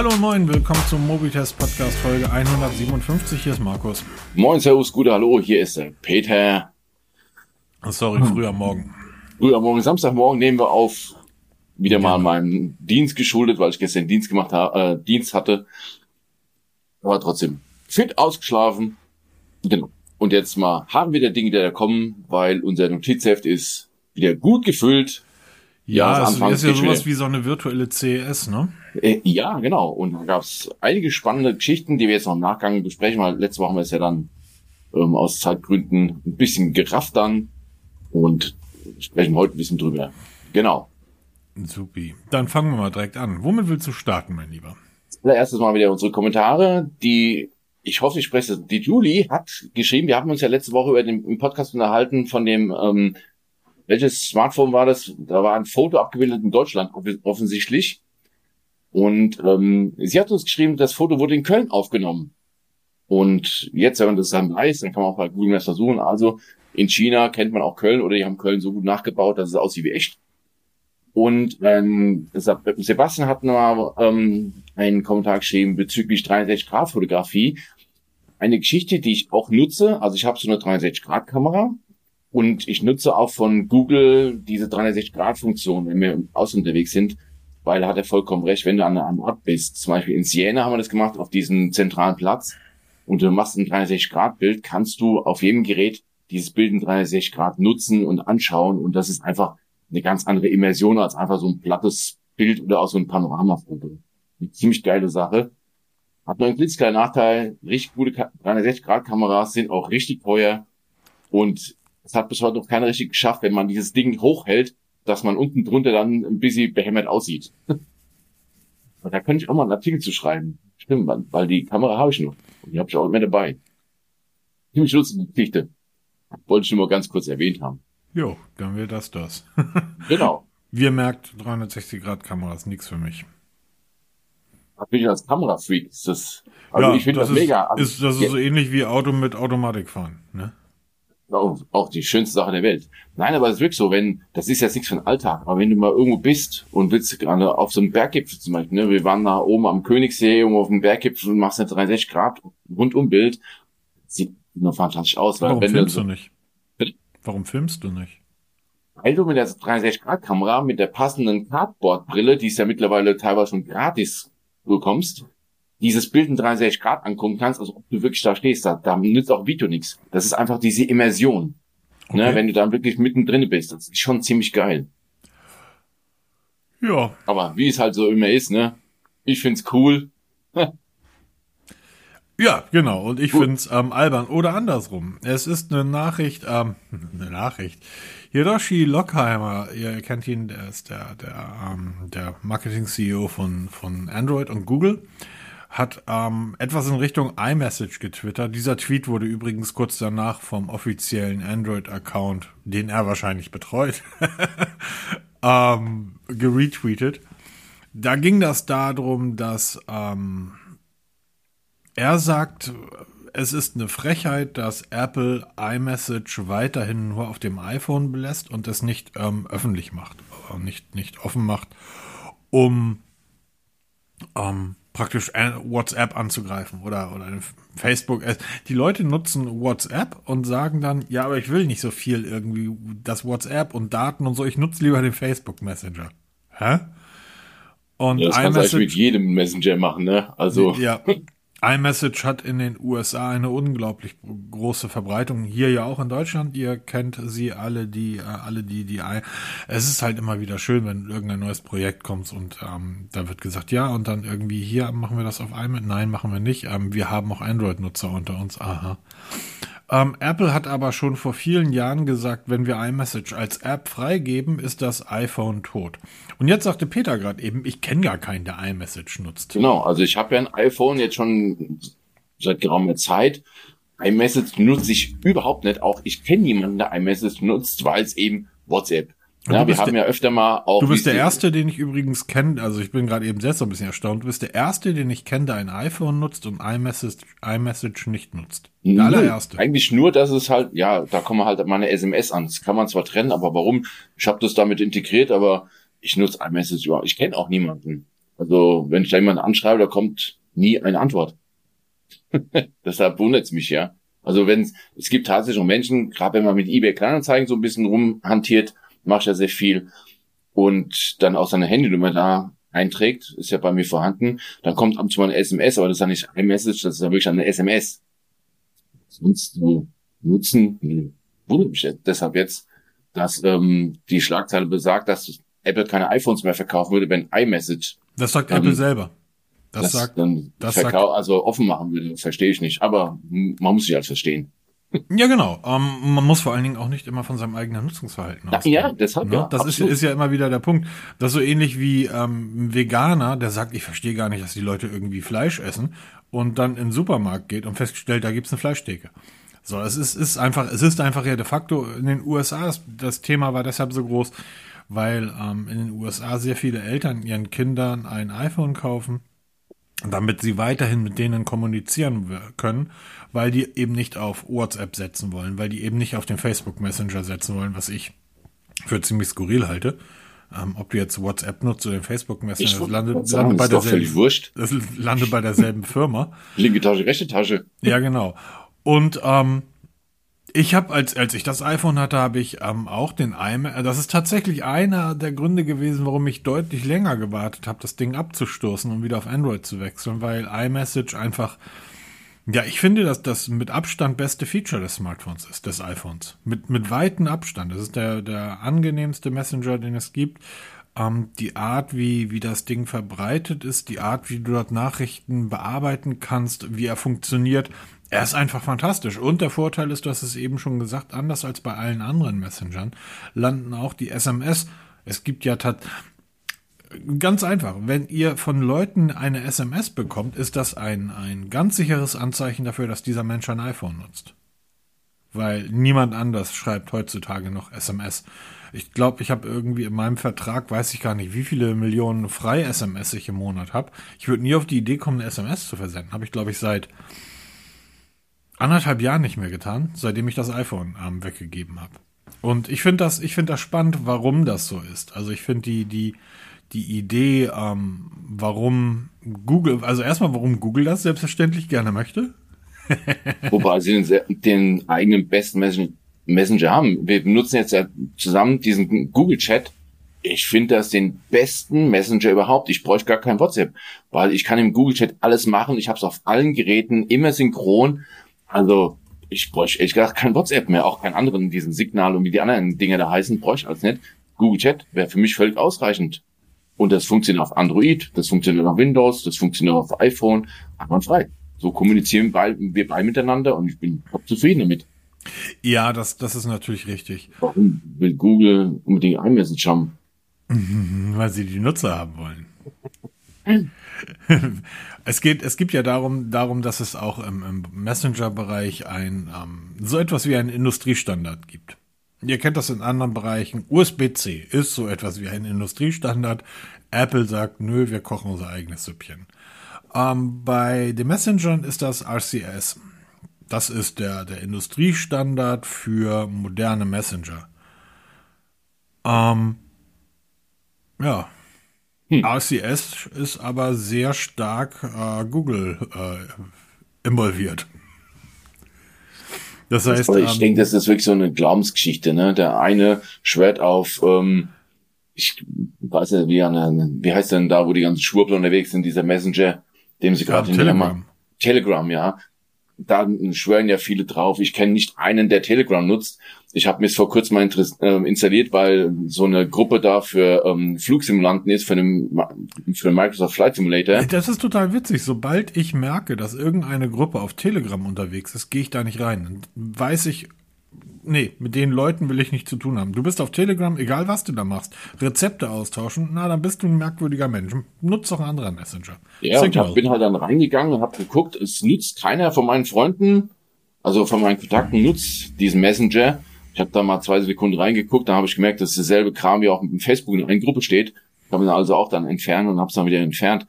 Hallo und moin, willkommen zum Mobitest Podcast Folge 157. Hier ist Markus. Moin, Servus, gute Hallo, hier ist der Peter. Sorry, früh am Morgen. Früh am Morgen, Samstagmorgen nehmen wir auf. Wieder mal meinem Dienst geschuldet, weil ich gestern Dienst gemacht habe, äh, Dienst hatte. Aber trotzdem fit ausgeschlafen. Genau. Und jetzt mal haben wir der Dinge, die da kommen, weil unser Notizheft ist wieder gut gefüllt. Ja, es ist ja sowas wie so eine virtuelle CES, ne? Äh, ja, genau. Und da gab es einige spannende Geschichten, die wir jetzt noch im Nachgang besprechen, weil letzte Woche haben wir es ja dann ähm, aus Zeitgründen ein bisschen gerafft dann und sprechen heute ein bisschen drüber. Genau. Supi. Dann fangen wir mal direkt an. Womit willst du starten, mein Lieber? Allererstes mal wieder unsere Kommentare, die ich hoffe, ich spreche das. Die Julie hat geschrieben, wir haben uns ja letzte Woche über den Podcast unterhalten von dem ähm, welches Smartphone war das? Da war ein Foto abgebildet in Deutschland offensichtlich. Und ähm, sie hat uns geschrieben, das Foto wurde in Köln aufgenommen. Und jetzt, wenn man das dann weiß, dann kann man auch bei Google Maps versuchen. Also in China kennt man auch Köln oder die haben Köln so gut nachgebaut, dass es aussieht wie echt. Und ähm, Sebastian hat noch ähm, einen Kommentar geschrieben bezüglich 63 Grad Fotografie. Eine Geschichte, die ich auch nutze. Also ich habe so eine 63 Grad Kamera und ich nutze auch von Google diese 360-Grad-Funktion, wenn wir aus unterwegs sind, weil da hat er vollkommen recht, wenn du an einem Ort bist. Zum Beispiel in Siena haben wir das gemacht, auf diesem zentralen Platz. Und du machst ein 360-Grad-Bild, kannst du auf jedem Gerät dieses Bild in 360 Grad nutzen und anschauen. Und das ist einfach eine ganz andere Immersion als einfach so ein plattes Bild oder auch so ein Panoramafoto. Eine ziemlich geile Sache. Hat nur einen klitzekleinen Nachteil. Richtig gute 360-Grad-Kameras sind auch richtig teuer. Und es hat bis heute noch keiner richtig geschafft, wenn man dieses Ding hochhält, dass man unten drunter dann ein bisschen behämmert aussieht. Und da könnte ich auch mal einen Artikel zu schreiben. Stimmt, weil die Kamera habe ich noch. Und die habe ich auch immer dabei. Ziemlich lustige Geschichte. Wollte ich nur mal ganz kurz erwähnt haben. Jo, dann wäre das das. genau. Wie ihr merkt, 360 Grad Kamera ist nichts für mich. Da bin ich als Kamerafreak. Ist das, also ja, ich finde das, das, mega. Also ist, das ist so ähnlich wie Auto mit Automatik fahren, ne? Auch, auch die schönste Sache der Welt. Nein, aber es ist wirklich so, wenn, das ist jetzt nichts für den Alltag, aber wenn du mal irgendwo bist und willst gerade auf so einem Berggipfel zum Beispiel, ne, wir waren da oben am Königssee, irgendwo auf dem Berggipfel und machst eine 360 Grad Rundumbild, sieht nur fantastisch aus. Warum filmst du, du nicht? Bitte? Warum filmst du nicht? Weil du mit der 360 Grad Kamera, mit der passenden Cardboard-Brille, die es ja mittlerweile teilweise schon gratis bekommst, dieses Bild in 63 Grad angucken kannst, also ob du wirklich da stehst, da, da nützt auch Video nichts. Das ist einfach diese Immersion. Ne, Okay. wenn du dann wirklich mittendrin bist, das ist schon ziemlich geil. Ja, Aber wie es halt so immer ist, ne? Ich find's cool. Ja, genau. Und ich Gut. find's ähm, albern. Oder andersrum. Es ist eine Nachricht, ähm, eine Nachricht. Hiroshi Lockheimer, ihr kennt ihn, der ist der, der, ähm, der Marketing-CEO von, von Android und Google, hat ähm, etwas in Richtung iMessage getwittert. Dieser Tweet wurde übrigens kurz danach vom offiziellen Android-Account, den er wahrscheinlich betreut, ähm, geretweetet. Da ging das darum, dass ähm, er sagt, es ist eine Frechheit, dass Apple iMessage weiterhin nur auf dem iPhone belässt und es nicht ähm, öffentlich macht, äh, nicht, nicht offen macht, um ähm, praktisch äh, WhatsApp anzugreifen oder, oder Facebook. Die Leute nutzen WhatsApp und sagen dann, ja, aber ich will nicht so viel irgendwie, das WhatsApp und Daten und so, ich nutze lieber den Facebook Messenger. Hä? Und Ja, das kannst du eigentlich mit jedem Messenger machen, ne? Also, ja. iMessage hat in den USA eine unglaublich große Verbreitung. Hier ja auch in Deutschland. Ihr kennt sie alle, die, äh, alle die, die. I es ist halt immer wieder schön, wenn irgendein neues Projekt kommt und ähm, da wird gesagt, ja, und dann irgendwie hier machen wir das auf iMessage. Nein, machen wir nicht. Ähm, wir haben auch Android-Nutzer unter uns. Aha. Ähm, Apple hat aber schon vor vielen Jahren gesagt, wenn wir iMessage als App freigeben, ist das iPhone tot. Und jetzt sagte Peter gerade eben, ich kenne gar keinen, der iMessage nutzt. genau. Also ich habe ja ein iPhone jetzt schon seit geraumer Zeit. iMessage nutze ich überhaupt nicht. Auch ich kenne niemanden, der iMessage nutzt, weil es eben WhatsApp. Und Ja, du wir bist haben der- ja öfter mal auch. Du bist der Erste, den ich übrigens kenne, also ich bin gerade eben selbst so ein bisschen erstaunt, du bist der Erste, den ich kenne, der ein iPhone nutzt und iMessage, iMessage nicht nutzt. Der Nö, allererste. Eigentlich nur, dass es halt, ja, da kommen halt meine SMS an. Das kann man zwar trennen, aber warum? Ich habe das damit integriert, aber ich nutze iMessage überhaupt. Ich kenne auch niemanden. Also wenn ich da jemanden anschreibe, da kommt nie eine Antwort. Deshalb wundert es mich ja. Also wenn es gibt tatsächlich auch Menschen, gerade wenn man mit eBay Kleinanzeigen so ein bisschen rumhantiert, macht ja sehr viel und dann auch seine Handynummer da einträgt, ist ja bei mir vorhanden, dann kommt ab und zu mal eine SMS, aber das ist ja nicht ein Message, das ist ja wirklich eine SMS. Sonst so nutzen, wundert mich deshalb jetzt, dass ähm, die Schlagzeile besagt, dass Apple keine iPhones mehr verkaufen würde, wenn iMessage. Das sagt ähm, Apple selber. Das, das sagt, dann das sagt, also offen machen würde, verstehe ich nicht. Aber man muss sich halt verstehen. Ja, genau. Ähm, man muss vor allen Dingen auch nicht immer von seinem eigenen Nutzungsverhalten ausgehen. Ja, deshalb ne? ja. Das ist, ist, ja immer wieder der Punkt. Das ist so ähnlich wie ähm, ein Veganer, der sagt, ich verstehe gar nicht, dass die Leute irgendwie Fleisch essen und dann in den Supermarkt geht und feststellt, da gibt's eine Fleischtheke. So, es ist, ist einfach, es ist einfach ja de facto in den USA, das, das Thema war deshalb so groß, weil ähm, in den USA sehr viele Eltern ihren Kindern ein iPhone kaufen, damit sie weiterhin mit denen kommunizieren können, weil die eben nicht auf WhatsApp setzen wollen, weil die eben nicht auf den Facebook Messenger setzen wollen, was ich für ziemlich skurril halte. Ähm, ob du jetzt WhatsApp nutzt oder den Facebook Messenger, das landet, sagen, landet bei derselben, das landet bei derselben Firma. Linke Tasche, rechte Tasche. Ja, genau. Und ähm, ich habe, als, als ich das iPhone hatte, habe ich ähm, auch den iMac. Das ist tatsächlich einer der Gründe gewesen, warum ich deutlich länger gewartet habe, das Ding abzustoßen und wieder auf Android zu wechseln, weil iMessage einfach, ja, ich finde, dass das mit Abstand beste Feature des Smartphones ist, des iPhones. Mit, mit weiten Abstand. Das ist der, der angenehmste Messenger, den es gibt. Ähm, die Art, wie, wie das Ding verbreitet ist, die Art, wie du dort Nachrichten bearbeiten kannst, wie er funktioniert, er ist einfach fantastisch. Und der Vorteil ist, du hast es eben schon gesagt, anders als bei allen anderen Messengern, landen auch die SMS. Es gibt ja ganz einfach, wenn ihr von Leuten eine SMS bekommt, ist das ein, ein ganz sicheres Anzeichen dafür, dass dieser Mensch ein iPhone nutzt. Weil niemand anders schreibt heutzutage noch SMS. Ich glaube, ich habe irgendwie in meinem Vertrag, weiß ich gar nicht, wie viele Millionen frei SMS ich im Monat habe. Ich würde nie auf die Idee kommen, eine SMS zu versenden. Habe ich, glaube ich, seit anderthalb Jahren nicht mehr getan, seitdem ich das iPhone ähm, weggegeben habe. Und ich finde das, ich das spannend, warum das so ist. Also ich finde die, die, die Idee, ähm, warum Google, also erstmal, warum Google das selbstverständlich gerne möchte. Wobei sie den, den eigenen besten Messenger haben. Wir benutzen jetzt ja zusammen diesen Google Chat. Ich finde das den besten Messenger überhaupt. Ich bräuchte gar kein WhatsApp, weil ich kann im Google Chat alles machen. Ich habe es auf allen Geräten immer synchron also ich bräuchte ehrlich gesagt kein WhatsApp mehr, auch keinen anderen, diesen Signal und wie die anderen Dinge da heißen, bräuchte ich als nicht. Google Chat wäre für mich völlig ausreichend. Und das funktioniert auf Android, das funktioniert auf Windows, das funktioniert auf iPhone, frei. So kommunizieren wir beide miteinander und ich bin zufrieden damit. Ja, das, das ist natürlich richtig. Warum will Google unbedingt iMessage haben? Weil sie die Nutzer haben wollen. es geht, es gibt ja darum, darum, dass es auch im, im Messenger-Bereich ein ähm, so etwas wie einen Industriestandard gibt. Ihr kennt das in anderen Bereichen. USB-C ist so etwas wie ein Industriestandard. Apple sagt, nö, wir kochen unser eigenes Süppchen. Ähm, bei den Messengern ist das RCS. Das ist der, der Industriestandard für moderne Messenger. Ähm, ja, hm. RCS ist aber sehr stark äh, Google äh, involviert. Das heißt, ich ähm, denke, das ist wirklich so eine Glaubensgeschichte. Ne? Der eine schwört auf, ähm, ich weiß nicht, wie, eine, wie heißt denn da, wo die ganzen Schwurbler unterwegs sind, dieser Messenger, dem sie gerade in Telegram. Telegram, ja da schwören ja viele drauf. Ich kenne nicht einen, der Telegram nutzt. Ich habe mir es vor kurzem mal äh, installiert, weil so eine Gruppe da für ähm, Flugsimulanten ist, für, den, für den Microsoft Flight Simulator. Das ist total witzig. Sobald ich merke, dass irgendeine Gruppe auf Telegram unterwegs ist, gehe ich da nicht rein. Dann weiß ich nee, mit den Leuten will ich nichts zu tun haben. Du bist auf Telegram, egal was du da machst, Rezepte austauschen, na, dann bist du ein merkwürdiger Mensch. Nutz doch einen anderen Messenger. Ja, Signal. ich bin halt dann reingegangen und habe geguckt, es nutzt keiner von meinen Freunden, also von meinen Kontakten nutzt diesen Messenger. Ich habe da mal zwei Sekunden reingeguckt, dann habe ich gemerkt, dass dasselbe Kram wie auch mit Facebook in einer Gruppe steht. Kann man also auch dann entfernen und habe es dann wieder entfernt.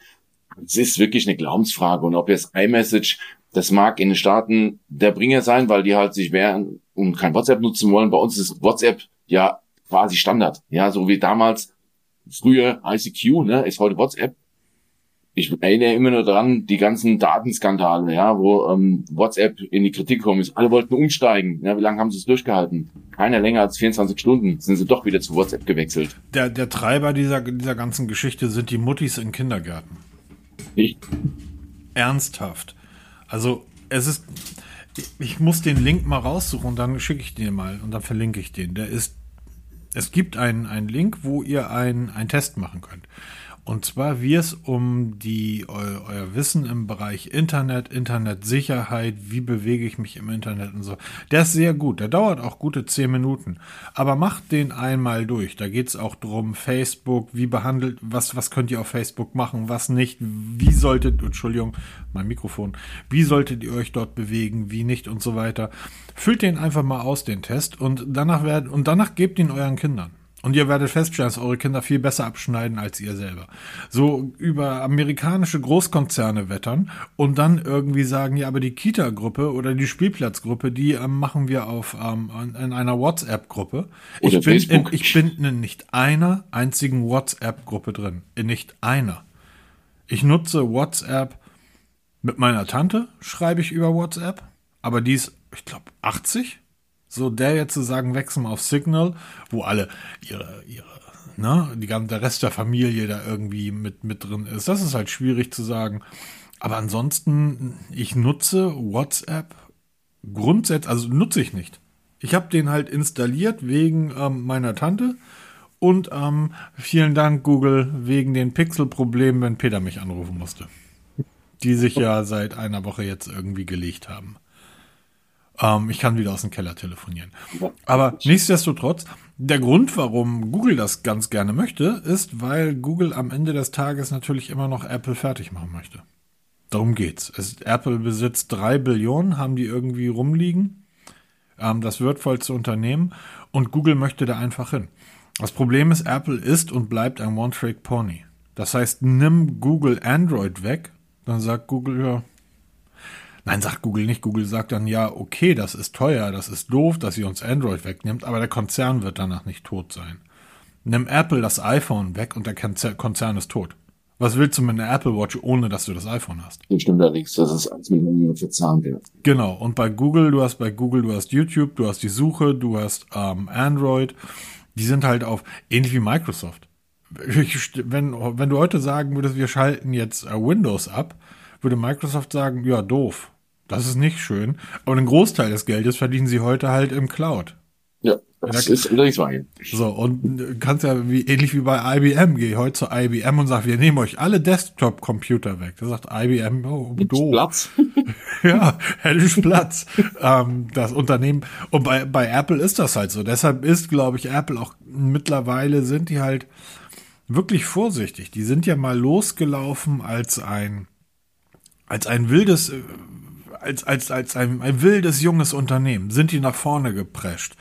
Es ist wirklich eine Glaubensfrage und ob jetzt iMessage das mag in den Staaten der Bringer sein, weil die halt sich wehren und kein WhatsApp nutzen wollen. Bei uns ist WhatsApp ja quasi Standard. Ja, so wie damals früher ICQ, ne, ist heute WhatsApp. ich erinnere immer nur daran, die ganzen Datenskandale, ja, wo ähm, WhatsApp in die Kritik gekommen ist. Alle wollten umsteigen. Ja, wie lange haben sie es durchgehalten? Keiner länger als 24 Stunden sind sie doch wieder zu WhatsApp gewechselt. Der, der Treiber dieser, dieser ganzen Geschichte sind die Muttis in Kindergärten. Ich, Ernsthaft. Also es ist, ich muss den Link mal raussuchen dann schicke ich den mal und dann verlinke ich den. Der ist, es gibt einen, einen Link, wo ihr einen, einen Test machen könnt. Und zwar, wie es um die eu, euer Wissen im Bereich Internet, Internetsicherheit, wie bewege ich mich im Internet und so. Der ist sehr gut. Der dauert auch gute zehn Minuten. Aber macht den einmal durch. Da geht es auch drum, Facebook, wie behandelt, was, was könnt ihr auf Facebook machen, was nicht, wie solltet, Entschuldigung, mein Mikrofon, wie solltet ihr euch dort bewegen, wie nicht und so weiter. Füllt den einfach mal aus, den Test, und danach werden, und danach gebt ihn euren Kindern. Und ihr werdet feststellen, dass eure Kinder viel besser abschneiden als ihr selber. So über amerikanische Großkonzerne wettern und dann irgendwie sagen, ja, aber die Kita-Gruppe oder die Spielplatzgruppe, die ähm, machen wir auf ähm, in einer WhatsApp-Gruppe. Ich bin, in, ich bin in nicht einer einzigen WhatsApp-Gruppe drin. In nicht einer. Ich nutze WhatsApp mit meiner Tante, schreibe ich über WhatsApp, aber die ist, ich glaube, 80 so der jetzt zu sagen, wechseln auf Signal, wo alle ihre, ihre, ne, die ganze, der Rest der Familie da irgendwie mit, mit drin ist, das ist halt schwierig zu sagen. Aber ansonsten, ich nutze WhatsApp grundsätzlich, also nutze ich nicht. Ich habe den halt installiert wegen ähm, meiner Tante und ähm, vielen Dank Google wegen den Pixel-Problemen, wenn Peter mich anrufen musste. Die sich ja seit einer Woche jetzt irgendwie gelegt haben. Ähm, ich kann wieder aus dem Keller telefonieren. Aber nichtsdestotrotz, der Grund, warum Google das ganz gerne möchte, ist, weil Google am Ende des Tages natürlich immer noch Apple fertig machen möchte. Darum geht's. Es, Apple besitzt drei Billionen, haben die irgendwie rumliegen. Ähm, das wertvollste Unternehmen. Und Google möchte da einfach hin. Das Problem ist, Apple ist und bleibt ein One-Trick-Pony. Das heißt, nimm Google Android weg, dann sagt Google, ja, Nein, sagt Google nicht. Google sagt dann, ja, okay, das ist teuer, das ist doof, dass ihr uns Android wegnimmt, aber der Konzern wird danach nicht tot sein. Nimm Apple das iPhone weg und der Konzern ist tot. Was willst du mit einer Apple Watch, ohne dass du das iPhone hast? Das stimmt allerdings, das ist als Millionen verzahnt wird. Genau, und bei Google, du hast bei Google, du hast YouTube, du hast die Suche, du hast ähm, Android. Die sind halt auf, ähnlich wie Microsoft. Ich, wenn, wenn du heute sagen würdest, wir schalten jetzt äh, Windows ab, würde Microsoft sagen, ja, doof. Das ist nicht schön. Aber einen Großteil des Geldes verdienen sie heute halt im Cloud. Ja, das ja, ist allerdings wahr. So, und kannst ja wie, ähnlich wie bei IBM, geh heute zu IBM und sag, wir nehmen euch alle Desktop-Computer weg. Da sagt IBM, oh, doof. Platz. ja, hätte Platz. ähm, das Unternehmen, und bei, bei Apple ist das halt so. Deshalb ist, glaube ich, Apple auch mittlerweile sind die halt wirklich vorsichtig. Die sind ja mal losgelaufen als ein als ein wildes, äh, als, als, als ein, ein wildes junges Unternehmen sind die nach vorne geprescht.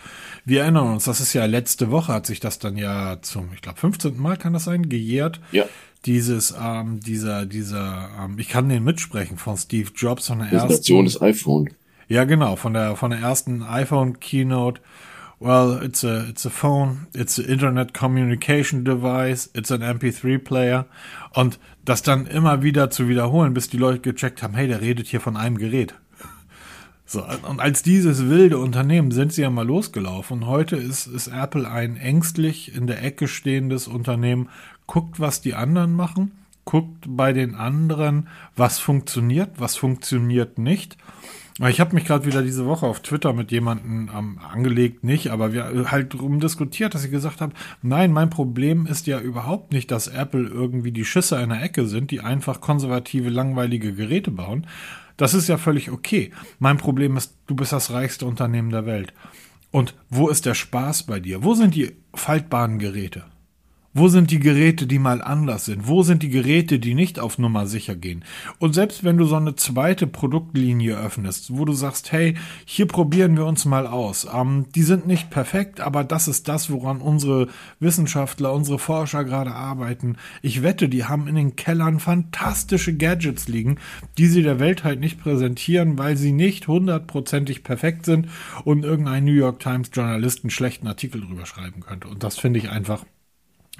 Wir erinnern uns, das ist ja letzte Woche hat sich das dann ja zum, ich glaube, 15. Mal kann das sein, gejährt. Ja. Dieses, ähm, dieser, dieser, ähm, ich kann den mitsprechen von Steve Jobs von der Präsentation ersten. des iPhone. Ja, genau, von der, von der ersten iPhone Keynote. Well, it's a, it's a phone, it's an Internet Communication Device, it's an MP3 Player. Und das dann immer wieder zu wiederholen, bis die Leute gecheckt haben, hey, der redet hier von einem Gerät. So, und als dieses wilde Unternehmen sind sie ja mal losgelaufen. Und heute ist, ist Apple ein ängstlich in der Ecke stehendes Unternehmen, guckt, was die anderen machen, guckt bei den anderen, was funktioniert, was funktioniert nicht ich habe mich gerade wieder diese Woche auf Twitter mit jemandem ähm, angelegt, nicht, aber wir halt drum diskutiert, dass ich gesagt habe, nein, mein Problem ist ja überhaupt nicht, dass Apple irgendwie die Schisse in der Ecke sind, die einfach konservative, langweilige Geräte bauen. Das ist ja völlig okay. Mein Problem ist, du bist das reichste Unternehmen der Welt. Und wo ist der Spaß bei dir? Wo sind die faltbaren Geräte? Wo sind die Geräte, die mal anders sind? Wo sind die Geräte, die nicht auf Nummer sicher gehen? Und selbst wenn du so eine zweite Produktlinie öffnest, wo du sagst, hey, hier probieren wir uns mal aus. Ähm, die sind nicht perfekt, aber das ist das, woran unsere Wissenschaftler, unsere Forscher gerade arbeiten. Ich wette, die haben in den Kellern fantastische Gadgets liegen, die sie der Welt halt nicht präsentieren, weil sie nicht hundertprozentig perfekt sind und irgendein New York Times Journalist einen schlechten Artikel drüber schreiben könnte. Und das finde ich einfach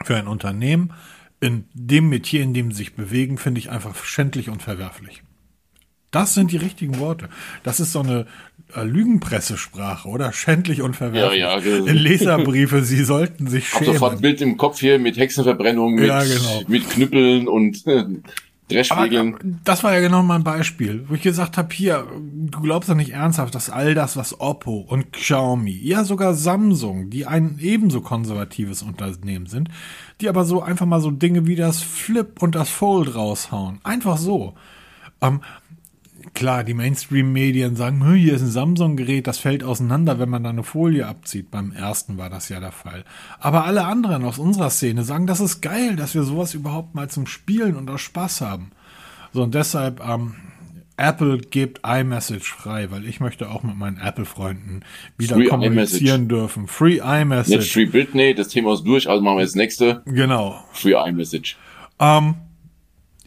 für ein Unternehmen in dem Metier, in dem sie sich bewegen, finde ich einfach schändlich und verwerflich. Das sind die richtigen Worte. Das ist so eine äh, Lügenpressesprache, oder? Schändlich und verwerflich. Ja, ja, genau. In Leserbriefe, sie sollten sich schämen. sofort ein Bild im Kopf hier mit Hexenverbrennung, mit, Ja, genau. mit Knüppeln und Dreschflegeln. Aber das war ja genau mein Beispiel, wo ich gesagt habe, hier, du glaubst doch nicht ernsthaft, dass all das, was Oppo und Xiaomi, ja sogar Samsung, die ein ebenso konservatives Unternehmen sind, die aber so einfach mal so Dinge wie das Flip und das Fold raushauen. Einfach so. Ähm, klar, die Mainstream-Medien sagen, "Hm, hier ist ein Samsung-Gerät, das fällt auseinander, wenn man da eine Folie abzieht. Beim ersten war das ja der Fall. Aber alle anderen aus unserer Szene sagen, das ist geil, dass wir sowas überhaupt mal zum Spielen und aus Spaß haben. So, und deshalb, ähm, Apple gibt iMessage frei, weil ich möchte auch mit meinen Apple-Freunden wieder Free kommunizieren dürfen. Free iMessage. Free Britney, das Thema ist durch, also machen wir jetzt das nächste. Genau. Free iMessage. Ähm,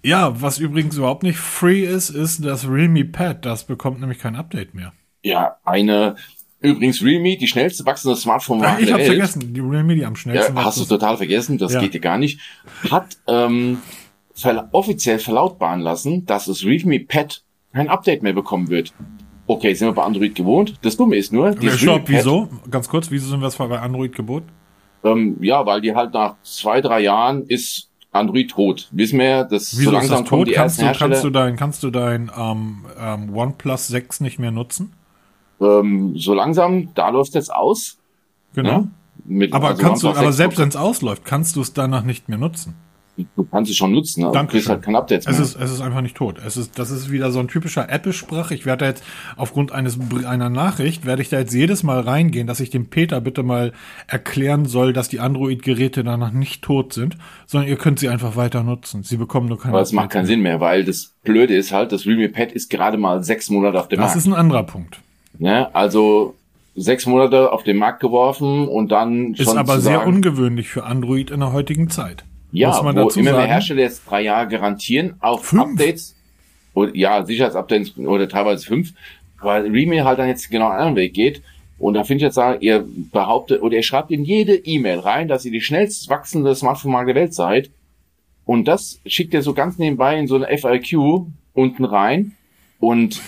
ja, was übrigens überhaupt nicht free ist, ist das Realme Pad. Das bekommt nämlich kein Update mehr. Ja, eine, übrigens Realme, die schnellste wachsende Smartphone-Marke ich der habe vergessen, die Realme, die am schnellsten Ja, hast du total vergessen, das Ja. geht dir gar nicht. Hat ähm, ver offiziell verlautbaren lassen, dass das Realme Pad kein Update mehr bekommen wird. Okay, sind wir bei Android gewohnt. Das Dumme ist nur, dieses Stopp, Realme Pad, wieso? Ganz kurz, wieso sind wir es bei Android gebot? Ähm, ja, weil die halt nach zwei, drei Jahren ist Android tot. Wissen wir, ja, dass Wieso so ist langsam das kommen tot? die Kannst du, kannst du dein, kannst du dein ähm, ähm, OnePlus 6 nicht mehr nutzen? Ähm, so langsam, da läuft jetzt aus. Genau. Ja? Mit, Aber also kannst du, aber 6 selbst wenn es ausläuft, kannst du es danach nicht mehr nutzen. Du kannst es schon nutzen, aber du Dankeschön. kriegst halt kein Update Es mehr. ist, es ist einfach nicht tot. Es ist, das ist wieder so ein typischer Apple-Sprache. Ich werde da jetzt aufgrund eines, einer Nachricht, werde ich da jetzt jedes Mal reingehen, dass ich dem Peter bitte mal erklären soll, dass die Android-Geräte danach nicht tot sind, sondern ihr könnt sie einfach weiter nutzen. Sie bekommen nur keine Aber es macht keinen. Sinn mehr, weil das Blöde ist halt, das Realme Pad ist gerade mal sechs Monate auf dem Das Markt. ist ein anderer Punkt. Ne? Also sechs Monate auf den Markt geworfen und dann Ist schon aber zu sehr ungewöhnlich für Android in der heutigen Zeit. Ja, Muss man wo dazu immer mehr sagen. Hersteller jetzt drei Jahre garantieren auf Fünf? Updates oder ja Sicherheitsupdates oder teilweise fünf, weil Realme halt dann jetzt genau einen anderen Weg geht. Und da finde ich jetzt sagen, ihr behauptet oder ihr schreibt in jede E-Mail rein, dass ihr die schnellst wachsende Smartphone-Marke der Welt seid. Und das schickt ihr so ganz nebenbei in so eine FIQ unten rein. Und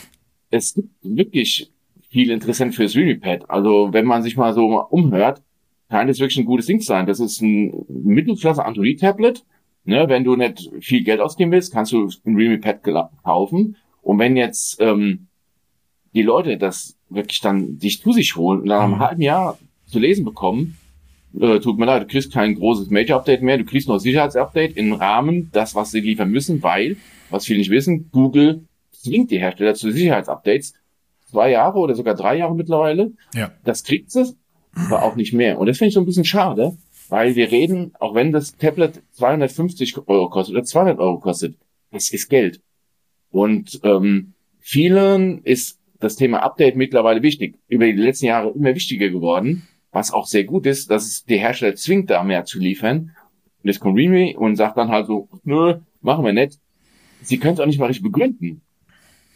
es gibt wirklich viel interessant fürs Realme Pad. Also wenn man sich mal so umhört, kann das wirklich ein gutes Ding sein. Das ist ein Mittelklasse Android-Tablet. Ne, wenn du nicht viel Geld ausgeben willst, kannst du ein Realme Pad kaufen. Und wenn jetzt ähm, die Leute das wirklich dann sich zu sich holen und dann nach einem Mhm. halben Jahr zu lesen bekommen, äh, tut mir leid, du kriegst kein großes Major-Update mehr, du kriegst ein Sicherheitsupdate im Rahmen das, was sie liefern müssen, weil, was viele nicht wissen, Google zwingt die Hersteller zu Sicherheitsupdates. Zwei Jahre oder sogar drei Jahre mittlerweile. Ja. Das kriegt sie, aber auch nicht mehr. Und das finde ich so ein bisschen schade, weil wir reden, auch wenn das Tablet 250 Euro kostet oder 200 Euro kostet, das ist Geld. Und ähm, vielen ist das Thema Update mittlerweile wichtig. Über die letzten Jahre immer wichtiger geworden, was auch sehr gut ist, dass es die Hersteller zwingt, da mehr zu liefern. Und jetzt kommt Realme und sagt dann halt so, nö, machen wir nicht. Sie können es auch nicht mal richtig begründen.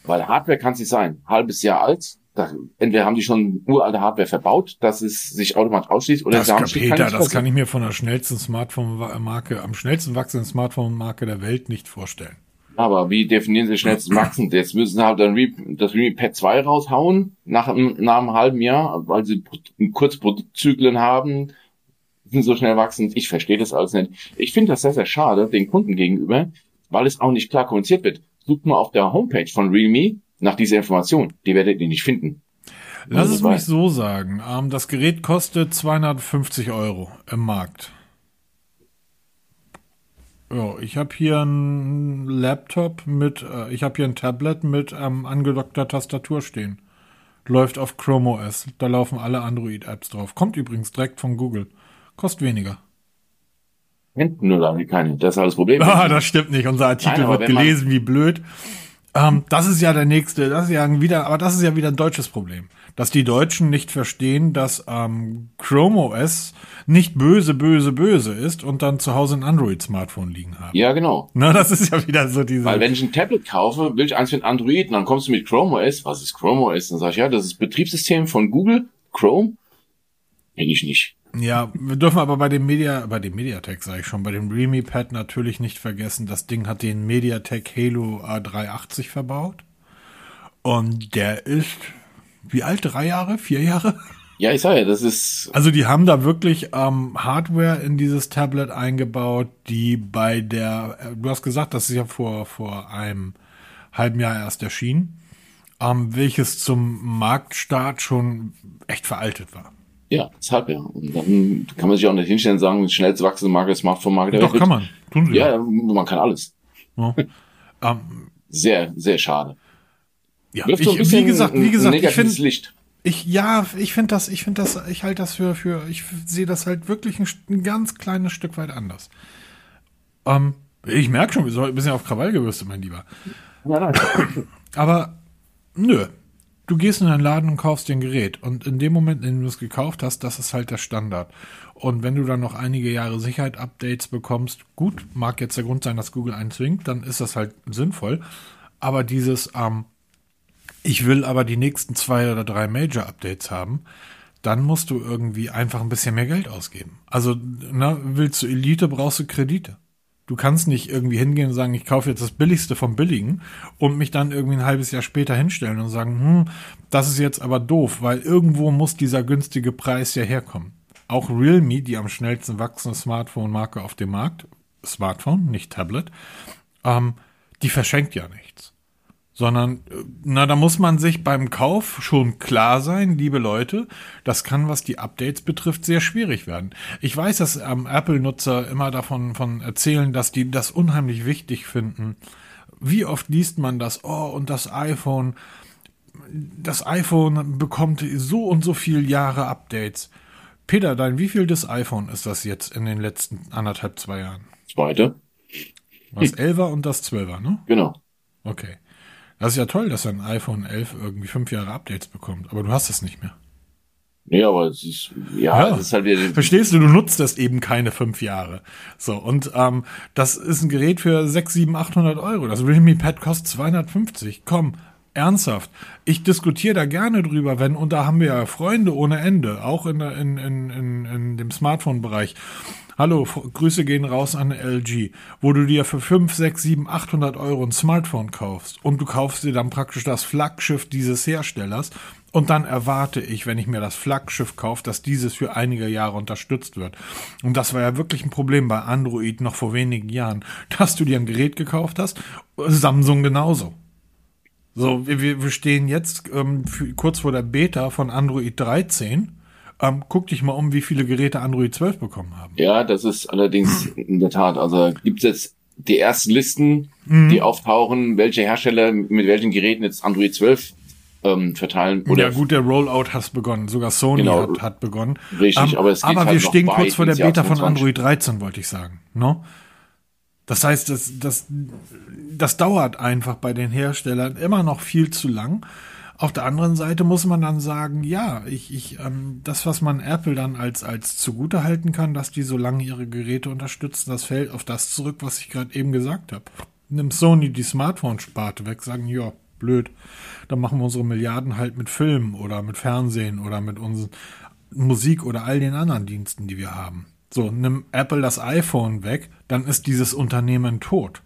Weil Hardware kann nicht sein. Halbes Jahr alt. Da, entweder haben die schon uralte Hardware verbaut, dass es sich automatisch ausschließt, oder Das, sie haben kann, Peter, keine das kann ich mir von der schnellsten Smartphone-Marke, am schnellsten wachsenden Smartphone-Marke der Welt nicht vorstellen. Aber wie definieren sie schnellstes Wachsen? Jetzt müssen sie halt dann das Realme Pad 2 raushauen, nach, einem- nach einem halben Jahr, weil sie kurz Produktzyklen haben, sind so schnell wachsend. Ich verstehe das alles nicht. Ich finde das sehr, sehr schade, den Kunden gegenüber, weil es auch nicht klar kommuniziert wird. Sucht mal auf der Homepage von Realme nach dieser Information. Die werdet ihr nicht finden. Lass es Wobei- mich so sagen. Ähm, das Gerät kostet 250 Euro im Markt. Ja, ich habe hier einen Laptop mit, äh, ich habe hier ein Tablet mit ähm, angedockter Tastatur stehen. Läuft auf Chrome OS. Da laufen alle Android-Apps drauf. Kommt übrigens direkt von Google. Kostet weniger. Kennt nur lange keine. Das ist alles Problem. Ah, das stimmt nicht. Unser Artikel Nein, wird gelesen wie blöd. Ähm, das ist ja der nächste, das ist ja wieder, aber das ist ja wieder ein deutsches Problem. Dass die Deutschen nicht verstehen, dass ähm, Chrome OS nicht böse, böse, böse ist und dann zu Hause ein Android-Smartphone liegen haben. ja, genau. Na, das ist ja wieder so diese. Weil wenn ich ein Tablet kaufe, will ich eins mit Android und dann kommst du mit Chrome OS. Was ist Chrome OS? Dann sag ich, ja, das ist das Betriebssystem von Google, Chrome. Kenn ich nicht. Ja, wir dürfen aber bei dem Media, bei dem Mediatek sage ich schon, bei dem Realme Pad natürlich nicht vergessen, das Ding hat den Mediatek Halo A380 verbaut. Und der ist, wie alt? Drei Jahre? Vier Jahre? Ja, ich sage ja, das ist. Also die haben da wirklich ähm, Hardware in dieses Tablet eingebaut, die bei der, äh, du hast gesagt, das ist ja vor, vor einem halben Jahr erst erschienen, ähm, welches zum Marktstart schon echt veraltet war. Ja, deshalb ja. Und dann kann man sich auch nicht hinstellen und sagen, schnellst wachsende Marke, Smartphone-Marke der Doch, Welt. kann man. Tun sie ja. ja. man kann alles. Ja. ähm, sehr, sehr schade. Ja, ich, wie gesagt, wie gesagt, ich finde Licht. Ich, ja, ich finde das, ich finde das, ich halte das für, für, ich sehe das halt wirklich ein, ein, ganz kleines Stück weit anders. Ähm, ich merke schon, wir sollen ein bisschen auf Krawall gewürstet, mein Lieber. Ja, nein. Aber, nö, du gehst in einen Laden und kaufst dir ein Gerät und in dem Moment, in dem du es gekauft hast, das ist halt der Standard. Und wenn du dann noch einige Jahre Sicherheit-Updates bekommst, gut, mag jetzt der Grund sein, dass Google einen zwingt, dann ist das halt sinnvoll. Aber dieses, ähm, ich will aber die nächsten zwei oder drei Major-Updates haben, dann musst du irgendwie einfach ein bisschen mehr Geld ausgeben. Also, na, willst du Elite, brauchst du Kredite. Du kannst nicht irgendwie hingehen und sagen, ich kaufe jetzt das Billigste vom Billigen und mich dann irgendwie ein halbes Jahr später hinstellen und sagen, hm, das ist jetzt aber doof, weil irgendwo muss dieser günstige Preis ja herkommen. Auch Realme, die am schnellsten wachsende Smartphone-Marke auf dem Markt, Smartphone, nicht Tablet, ähm, die verschenkt ja nichts sondern na, da muss man sich beim Kauf schon klar sein, liebe Leute, das kann, was die Updates betrifft, sehr schwierig werden. Ich weiß, dass ähm, Apple-Nutzer immer davon von erzählen, dass die das unheimlich wichtig finden. Wie oft liest man das? Oh, und das iPhone, das iPhone bekommt so und so viel Jahre Updates. Peter, dein wie viel das iPhone ist das jetzt in den letzten anderthalb, zwei Jahren? Zweite. Das 11er und das 12er, ne? Genau. Okay. Das ist ja toll, dass ein iPhone 11 irgendwie fünf Jahre Updates bekommt, aber du hast es nicht mehr. Nee, aber es ist, ja, ja. es ist halt wieder. Verstehst du, du nutzt das eben keine fünf Jahre. So, und ähm, das ist ein Gerät für 6, 7, 800 Euro. Das Realme Pad kostet 250. Komm, ernsthaft. Ich diskutiere da gerne drüber, wenn, und da haben wir ja Freunde ohne Ende, auch in, in, in, in, dem Smartphone-Bereich. Hallo, Grüße gehen raus an LG, wo du dir für 5, 6, 7, 800 Euro ein Smartphone kaufst und du kaufst dir dann praktisch das Flaggschiff dieses Herstellers und dann erwarte ich, wenn ich mir das Flaggschiff kaufe, dass dieses für einige Jahre unterstützt wird. Und das war ja wirklich ein Problem bei Android noch vor wenigen Jahren, dass du dir ein Gerät gekauft hast, Samsung genauso. So, wir, wir stehen jetzt ähm, für, kurz vor der Beta von Android 13 ähm, guck dich mal um, wie viele Geräte Android 12 bekommen haben. Ja, das ist allerdings in der Tat. Also gibt es jetzt die ersten Listen, mhm. die auftauchen, welche Hersteller mit welchen Geräten jetzt Android 12 ähm, verteilen. Oder ja gut, der Rollout hat begonnen. Sogar Sony genau. hat, hat begonnen. Richtig, um, aber es geht Aber halt wir stehen kurz vor der Beta von Android 13, wollte ich sagen. No? Das heißt, das, das, das dauert einfach bei den Herstellern immer noch viel zu lang. Auf der anderen Seite muss man dann sagen, ja, ich, ich, ähm, das, was man Apple dann als, als zugute halten kann, dass die so lange ihre Geräte unterstützen, das fällt auf das zurück, was ich gerade eben gesagt habe. Nimmt Sony die Smartphone-Sparte weg, sagen, ja, blöd, dann machen wir unsere Milliarden halt mit Filmen oder mit Fernsehen oder mit unseren Musik oder all den anderen Diensten, die wir haben. So, nimm Apple das iPhone weg, dann ist dieses Unternehmen tot.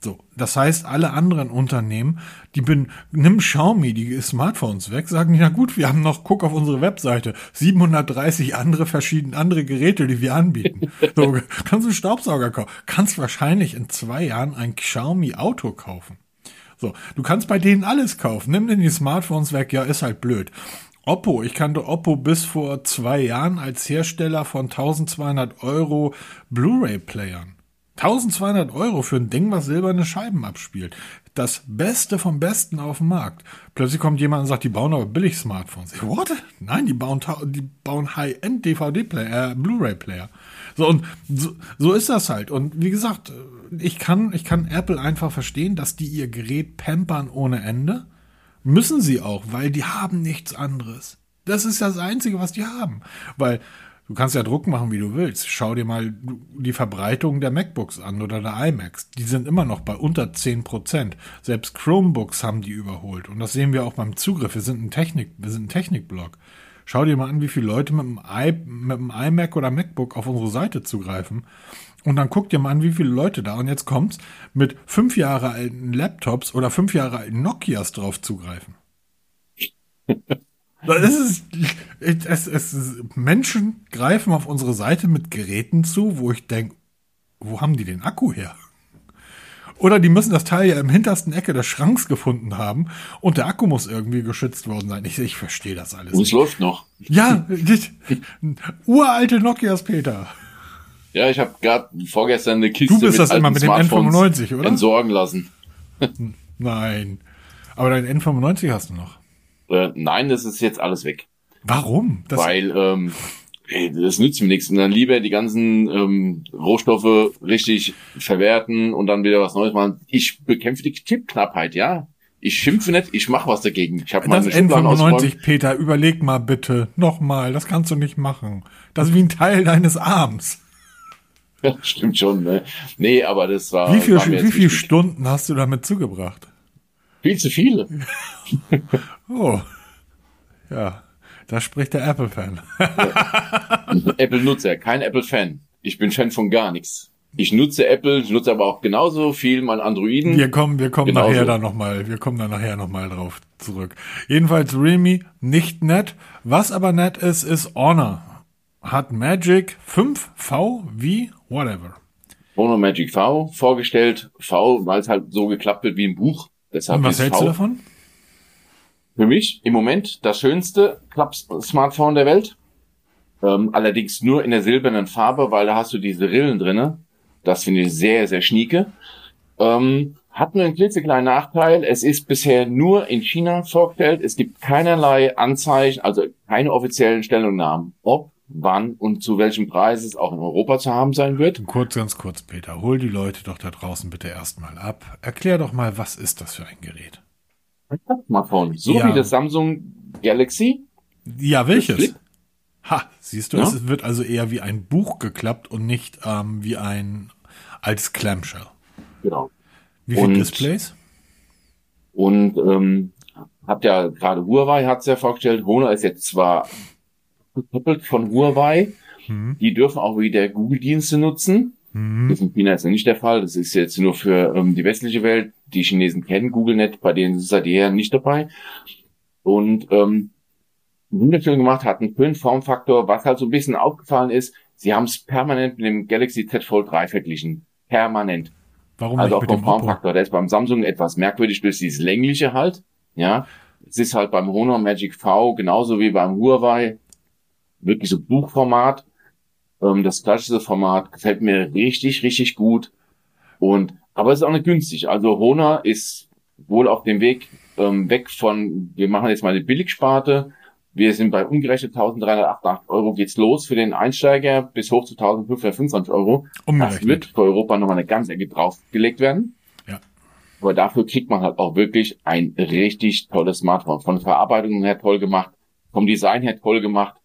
So, das heißt, alle anderen Unternehmen, die bin, nimm Xiaomi die Smartphones weg, sagen, ja gut, wir haben noch, guck auf unsere Webseite, 730 andere verschiedene andere Geräte, die wir anbieten. So, kannst du einen Staubsauger kaufen, kannst wahrscheinlich in zwei Jahren ein Xiaomi Auto kaufen. So, du kannst bei denen alles kaufen, nimm denn die Smartphones weg, ja, ist halt blöd. Oppo, ich kannte Oppo bis vor zwei Jahren als Hersteller von 1200 Euro Blu-ray-Playern. 1200 Euro für ein Ding, was silberne Scheiben abspielt. Das Beste vom Besten auf dem Markt. Plötzlich kommt jemand und sagt, die bauen aber billig Smartphones. Ich, what? Nein, die bauen, die bauen High-End DVD-Player, äh, Blu-ray-Player. So, und so, so ist das halt. Und wie gesagt, ich kann, ich kann Apple einfach verstehen, dass die ihr Gerät pampern ohne Ende. Müssen sie auch, weil die haben nichts anderes. Das ist das Einzige, was die haben. Weil Du kannst ja Druck machen, wie du willst. Schau dir mal die Verbreitung der MacBooks an oder der iMacs. Die sind immer noch bei unter 10 Prozent. Selbst Chromebooks haben die überholt. Und das sehen wir auch beim Zugriff. Wir sind ein Technik, wir sind ein Technikblog. Schau dir mal an, wie viele Leute mit dem, I, mit dem iMac oder MacBook auf unsere Seite zugreifen. Und dann guck dir mal an, wie viele Leute da, und jetzt kommt's, mit fünf Jahre alten Laptops oder fünf Jahre alten Nokias drauf zugreifen. Das ist, es, es, es, Menschen greifen auf unsere Seite mit Geräten zu, wo ich denke, wo haben die den Akku her? Oder die müssen das Teil ja im hintersten Ecke des Schranks gefunden haben und der Akku muss irgendwie geschützt worden sein. Ich, ich verstehe das alles. Und es läuft noch. Ja, uralte Nokias, Peter. Ja, ich habe gerade vorgestern eine Kiste du bist mit das immer mit dem N95, oder? Entsorgen lassen. Nein. Aber dein N95 hast du noch. Äh, nein, das ist jetzt alles weg. Warum? Das Weil ähm, ey, das nützt mir nichts. Und dann lieber die ganzen ähm, Rohstoffe richtig verwerten und dann wieder was Neues machen. Ich bekämpfe die Tippknappheit, ja. Ich schimpfe nicht, ich mache was dagegen. Ich habe Das N95, Peter, überleg mal bitte. Nochmal, das kannst du nicht machen. Das ist wie ein Teil deines Arms. Stimmt schon, ne? Nee, aber das war. Wie, viel, war wie viele Stunden hast du damit zugebracht? Viel zu viele. oh. Ja. Da spricht der Apple-Fan. Apple-Nutzer, kein Apple-Fan. Ich bin Fan von gar nichts. Ich nutze Apple, ich nutze aber auch genauso viel mein Androiden. Wir kommen, wir kommen genauso. nachher da nochmal, wir kommen da nachher nochmal drauf zurück. Jedenfalls Realme nicht nett. Was aber nett ist, ist Honor. Hat Magic 5V wie whatever. Honor Magic V vorgestellt. V, weil es halt so geklappt wird wie im Buch. Deshalb Und was hältst v. du davon? für mich im Moment das schönste Club-Smartphone der Welt. Ähm, allerdings nur in der silbernen Farbe, weil da hast du diese Rillen drinne. Das finde ich sehr, sehr schnieke. Ähm, hat nur einen klitzekleinen Nachteil. Es ist bisher nur in China vorgestellt. Es gibt keinerlei Anzeichen, also keine offiziellen Stellungnahmen, ob, wann und zu welchem Preis es auch in Europa zu haben sein wird. Kurz, ganz kurz, Peter. Hol die Leute doch da draußen bitte erstmal ab. Erklär doch mal, was ist das für ein Gerät? Smartphone. So ja. wie das Samsung Galaxy. Ja, welches? Ha, siehst du, ja? es wird also eher wie ein Buch geklappt und nicht ähm, wie ein als Clamshell. Genau. Wie viele Displays? Und ähm, habt ja gerade Huawei hat's ja vorgestellt. Honor ist jetzt zwar gekoppelt von Huawei. Hm. Die dürfen auch wieder Google-Dienste nutzen. Mhm. Das ist in China jetzt nicht der Fall. Das ist jetzt nur für ähm, die westliche Welt. Die Chinesen kennen Google nicht, bei denen ist es seit jeher nicht dabei. Und ähm, wunderschön gemacht, hat einen schönen Formfaktor. Was halt so ein bisschen aufgefallen ist, sie haben es permanent mit dem Galaxy Z Fold 3 verglichen. Permanent. Warum also auch vom Formfaktor. Der ist beim Samsung etwas merkwürdig durch dieses längliche halt. Ja, es ist halt beim Honor Magic V genauso wie beim Huawei wirklich so Buchformat. Ähm, das klassische Format gefällt mir richtig, richtig gut. Und aber es ist auch nicht günstig. Also Honor ist wohl auf dem Weg ähm, weg von, wir machen jetzt mal eine Billigsparte. Wir sind bei umgerechnet 1388 Euro geht's los für den Einsteiger bis hoch zu 1525 Euro. Das wird für Europa nochmal eine ganze Ecke draufgelegt werden. Ja. Aber dafür kriegt man halt auch wirklich ein richtig tolles Smartphone. Von der Verarbeitung her toll gemacht, vom Design her toll gemacht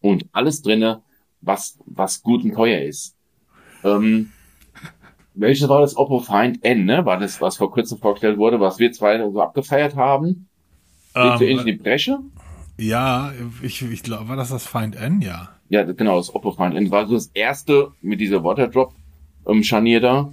und alles drinne was, was gut und teuer ist. Ähm, welches war das Oppo Find N, ne? War das, was vor kurzem vorgestellt wurde, was wir zwei so abgefeiert haben? Geht so in die Bresche? Ja, ich, ich glaube, war das das Find N, ja. Ja, genau, das Oppo Find N war so das erste mit dieser Waterdrop ähm, Scharnier da.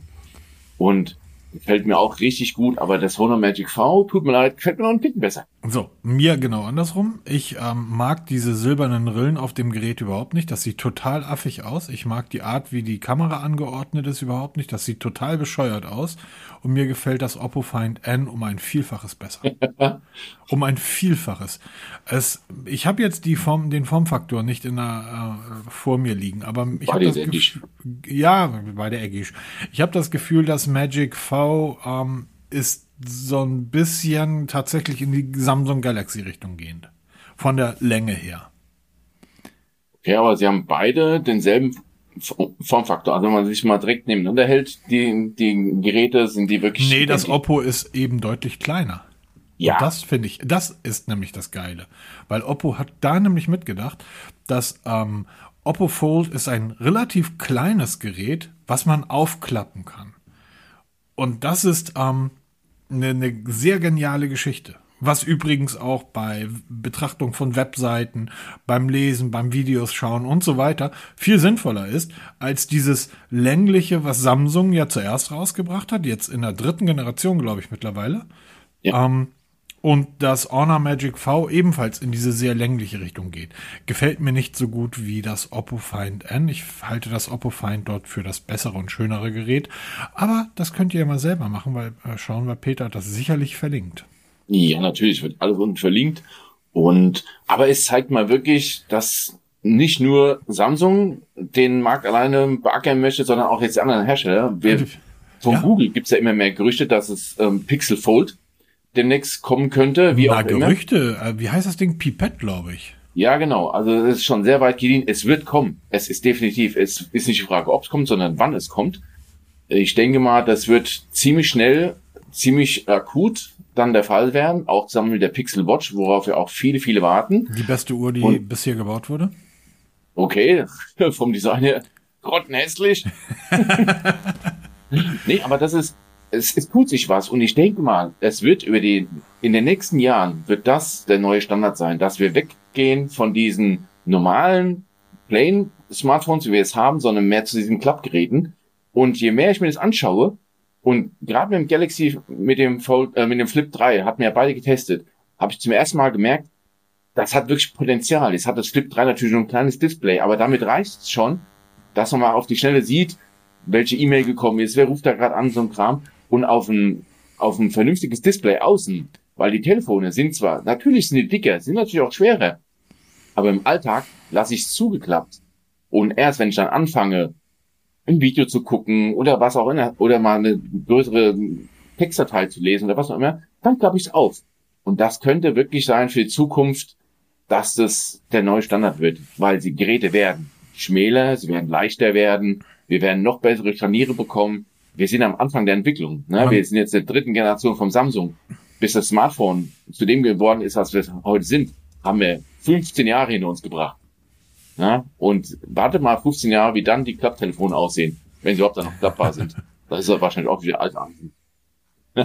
Und Gefällt mir auch richtig gut, aber das Honor Magic V, tut mir leid, gefällt mir noch ein bisschen besser. So, mir genau andersrum. Ich ähm, mag diese silbernen Rillen auf dem Gerät überhaupt nicht. Das sieht total affig aus. Ich mag die Art, wie die Kamera angeordnet ist, überhaupt nicht. Das sieht total bescheuert aus. Und mir gefällt das Oppo Find N um ein Vielfaches besser. um ein Vielfaches. Es, ich habe jetzt die Form, den Formfaktor nicht in der, äh, vor mir liegen, aber ich habe das Gefühl, ja, bei der Eggisch. Ich habe das Gefühl, dass Magic V ähm, ist so ein bisschen tatsächlich in die Samsung Galaxy Richtung gehend. Von der Länge her. Ja, aber sie haben beide denselben Formfaktor. Also wenn man sich mal direkt nimmt und ne? hält die, die Geräte, sind die wirklich. Nee, das Oppo ist eben deutlich kleiner. Ja. Und das finde ich, das ist nämlich das Geile. Weil Oppo hat da nämlich mitgedacht, dass ähm, Oppo Fold ist ein relativ kleines Gerät, was man aufklappen kann. Und das ist ähm, eine, eine sehr geniale Geschichte. Was übrigens auch bei Betrachtung von Webseiten, beim Lesen, beim Videos schauen und so weiter viel sinnvoller ist als dieses längliche, was Samsung ja zuerst rausgebracht hat, jetzt in der dritten Generation, glaube ich, mittlerweile. Ja. Ähm, und das Honor Magic V ebenfalls in diese sehr längliche Richtung geht. Gefällt mir nicht so gut wie das Oppo Find N. Ich halte das Oppo Find dort für das bessere und schönere Gerät. Aber das könnt ihr ja mal selber machen, weil äh, schauen, weil Peter hat das sicherlich verlinkt. Ja, natürlich wird alles unten verlinkt. Und, aber es zeigt mal wirklich, dass nicht nur Samsung den Markt alleine beackern möchte, sondern auch jetzt die anderen Hersteller. Wir, von ja. Google gibt's ja immer mehr Gerüchte, dass es ähm, Pixel Fold demnächst kommen könnte, wie Na, auch immer. Gerüchte, äh, wie heißt das Ding? Pipette, glaube ich. Ja, genau. Also es ist schon sehr weit gediehen. Es wird kommen. Es ist definitiv. Es ist nicht die Frage, ob es kommt, sondern wann es kommt. Ich denke mal, das wird ziemlich schnell, ziemlich akut dann der Fall werden, auch zusammen mit der Pixel Watch, worauf wir auch viele, viele warten. Die beste Uhr, die Und, bisher gebaut wurde? Okay, vom Design her grottenhässlich. nee, aber das ist, es, es tut sich was und ich denke mal, es wird über die, in den nächsten Jahren wird das der neue Standard sein, dass wir weggehen von diesen normalen, plain Smartphones, wie wir es haben, sondern mehr zu diesen Klappgeräten. Und je mehr ich mir das anschaue, und gerade mit dem Galaxy, mit dem Fold, äh, mit dem Flip 3, hatten wir ja beide getestet, habe ich zum ersten Mal gemerkt, das hat wirklich Potenzial. Jetzt hat das Flip 3 natürlich nur ein kleines Display, aber damit reicht es schon, dass man mal auf die Schnelle sieht, welche E-Mail gekommen ist, wer ruft da gerade an, so ein Kram und auf ein, auf ein vernünftiges Display außen, weil die Telefone sind zwar, natürlich sind die dicker, sind natürlich auch schwerer, aber im Alltag lasse ich es zugeklappt. Und erst wenn ich dann anfange, ein Video zu gucken oder was auch immer, oder mal eine größere Textdatei zu lesen oder was auch immer, dann klappe ich es auf. Und das könnte wirklich sein für die Zukunft, dass das der neue Standard wird, weil die Geräte werden schmäler, sie werden leichter werden, wir werden noch bessere Scharniere bekommen, wir sind am Anfang der Entwicklung. Ne? Wir sind jetzt der dritten Generation vom Samsung. Bis das Smartphone zu dem geworden ist, was wir heute sind, haben wir 15 Jahre hinter uns gebracht. Ne? Und warte mal 15 Jahre, wie dann die Klapptelefone aussehen, wenn sie überhaupt dann noch klappbar sind. Das ist ja wahrscheinlich auch wieder alt an.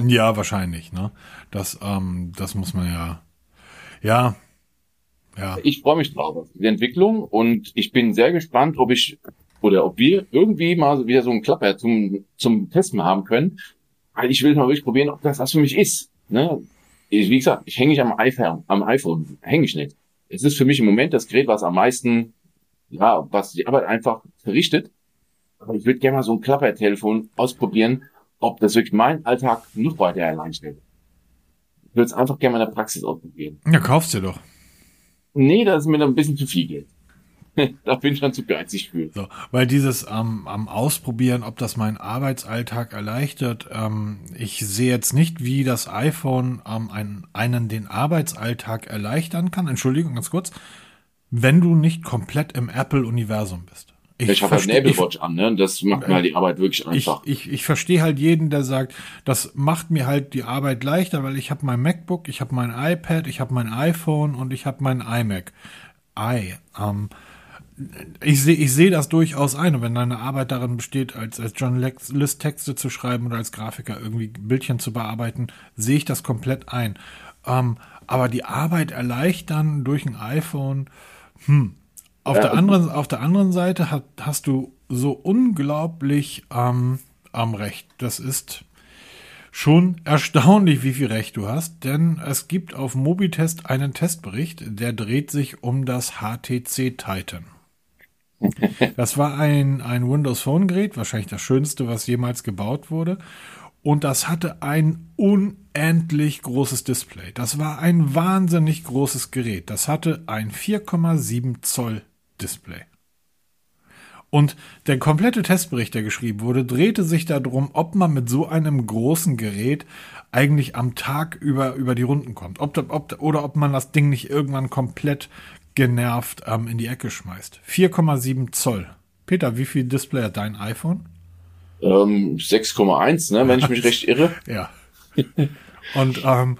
ja, wahrscheinlich. Ne? Das, ähm, das muss man ja. Ja, ja. Ich freue mich drauf auf die Entwicklung und ich bin sehr gespannt, ob ich oder ob wir irgendwie mal wieder so einen Klapper zum, zum Testen haben können. Weil ich will mal wirklich probieren, ob das was für mich ist. Ne? Ich, wie gesagt, ich hänge nicht am iPhone, am iPhone, hänge ich nicht. Es ist für mich im Moment das Gerät, was am meisten, ja, was die Arbeit einfach verrichtet. Aber ich würde gerne mal so ein Klappertelefon ausprobieren, ob das wirklich meinen Alltag noch weiter erleichtert. Ich würde es einfach gerne mal in der Praxis ausprobieren. Ja, kaufst du doch. Nee, das ist mir dann ein bisschen zu viel Geld. da bin ich dann zu geizig für. So, weil dieses ähm, am Ausprobieren, ob das meinen Arbeitsalltag erleichtert, ähm, ich sehe jetzt nicht, wie das iPhone ähm, einen, einen den Arbeitsalltag erleichtern kann. Entschuldigung, ganz kurz. Wenn du nicht komplett im Apple-Universum bist. Ich, ich habe halt eine Apple Watch an, ne? Das macht mir halt die Arbeit wirklich einfach. Ich, ich, ich verstehe halt jeden, der sagt, das macht mir halt die Arbeit leichter, weil ich habe mein MacBook, ich habe mein iPad, ich habe mein iPhone und ich habe mein iMac. I. Ähm, ich sehe ich sehe das durchaus ein. Und wenn deine Arbeit darin besteht, als, als Journalist Texte zu schreiben oder als Grafiker irgendwie Bildchen zu bearbeiten, sehe ich das komplett ein. Ähm, aber die Arbeit erleichtern durch ein iPhone, hm. Auf, ja. der, anderen, auf der anderen Seite hat, hast du so unglaublich ähm, am Recht. Das ist schon erstaunlich, wie viel Recht du hast, denn es gibt auf Mobitest einen Testbericht, der dreht sich um das HTC Titan. Das war ein, ein Windows Phone Gerät, wahrscheinlich das schönste, was jemals gebaut wurde. Und das hatte ein unendlich großes Display. Das war ein wahnsinnig großes Gerät. Das hatte ein 4,7 Zoll Display. Und der komplette Testbericht, der geschrieben wurde, drehte sich darum, ob man mit so einem großen Gerät eigentlich am Tag über, über die Runden kommt. Ob, ob, oder ob man das Ding nicht irgendwann komplett genervt ähm, in die Ecke schmeißt. 4,7 Zoll. Peter, wie viel Display hat dein iPhone? Ähm, 6,1, ne, wenn ich mich recht irre. Ja. Und ähm,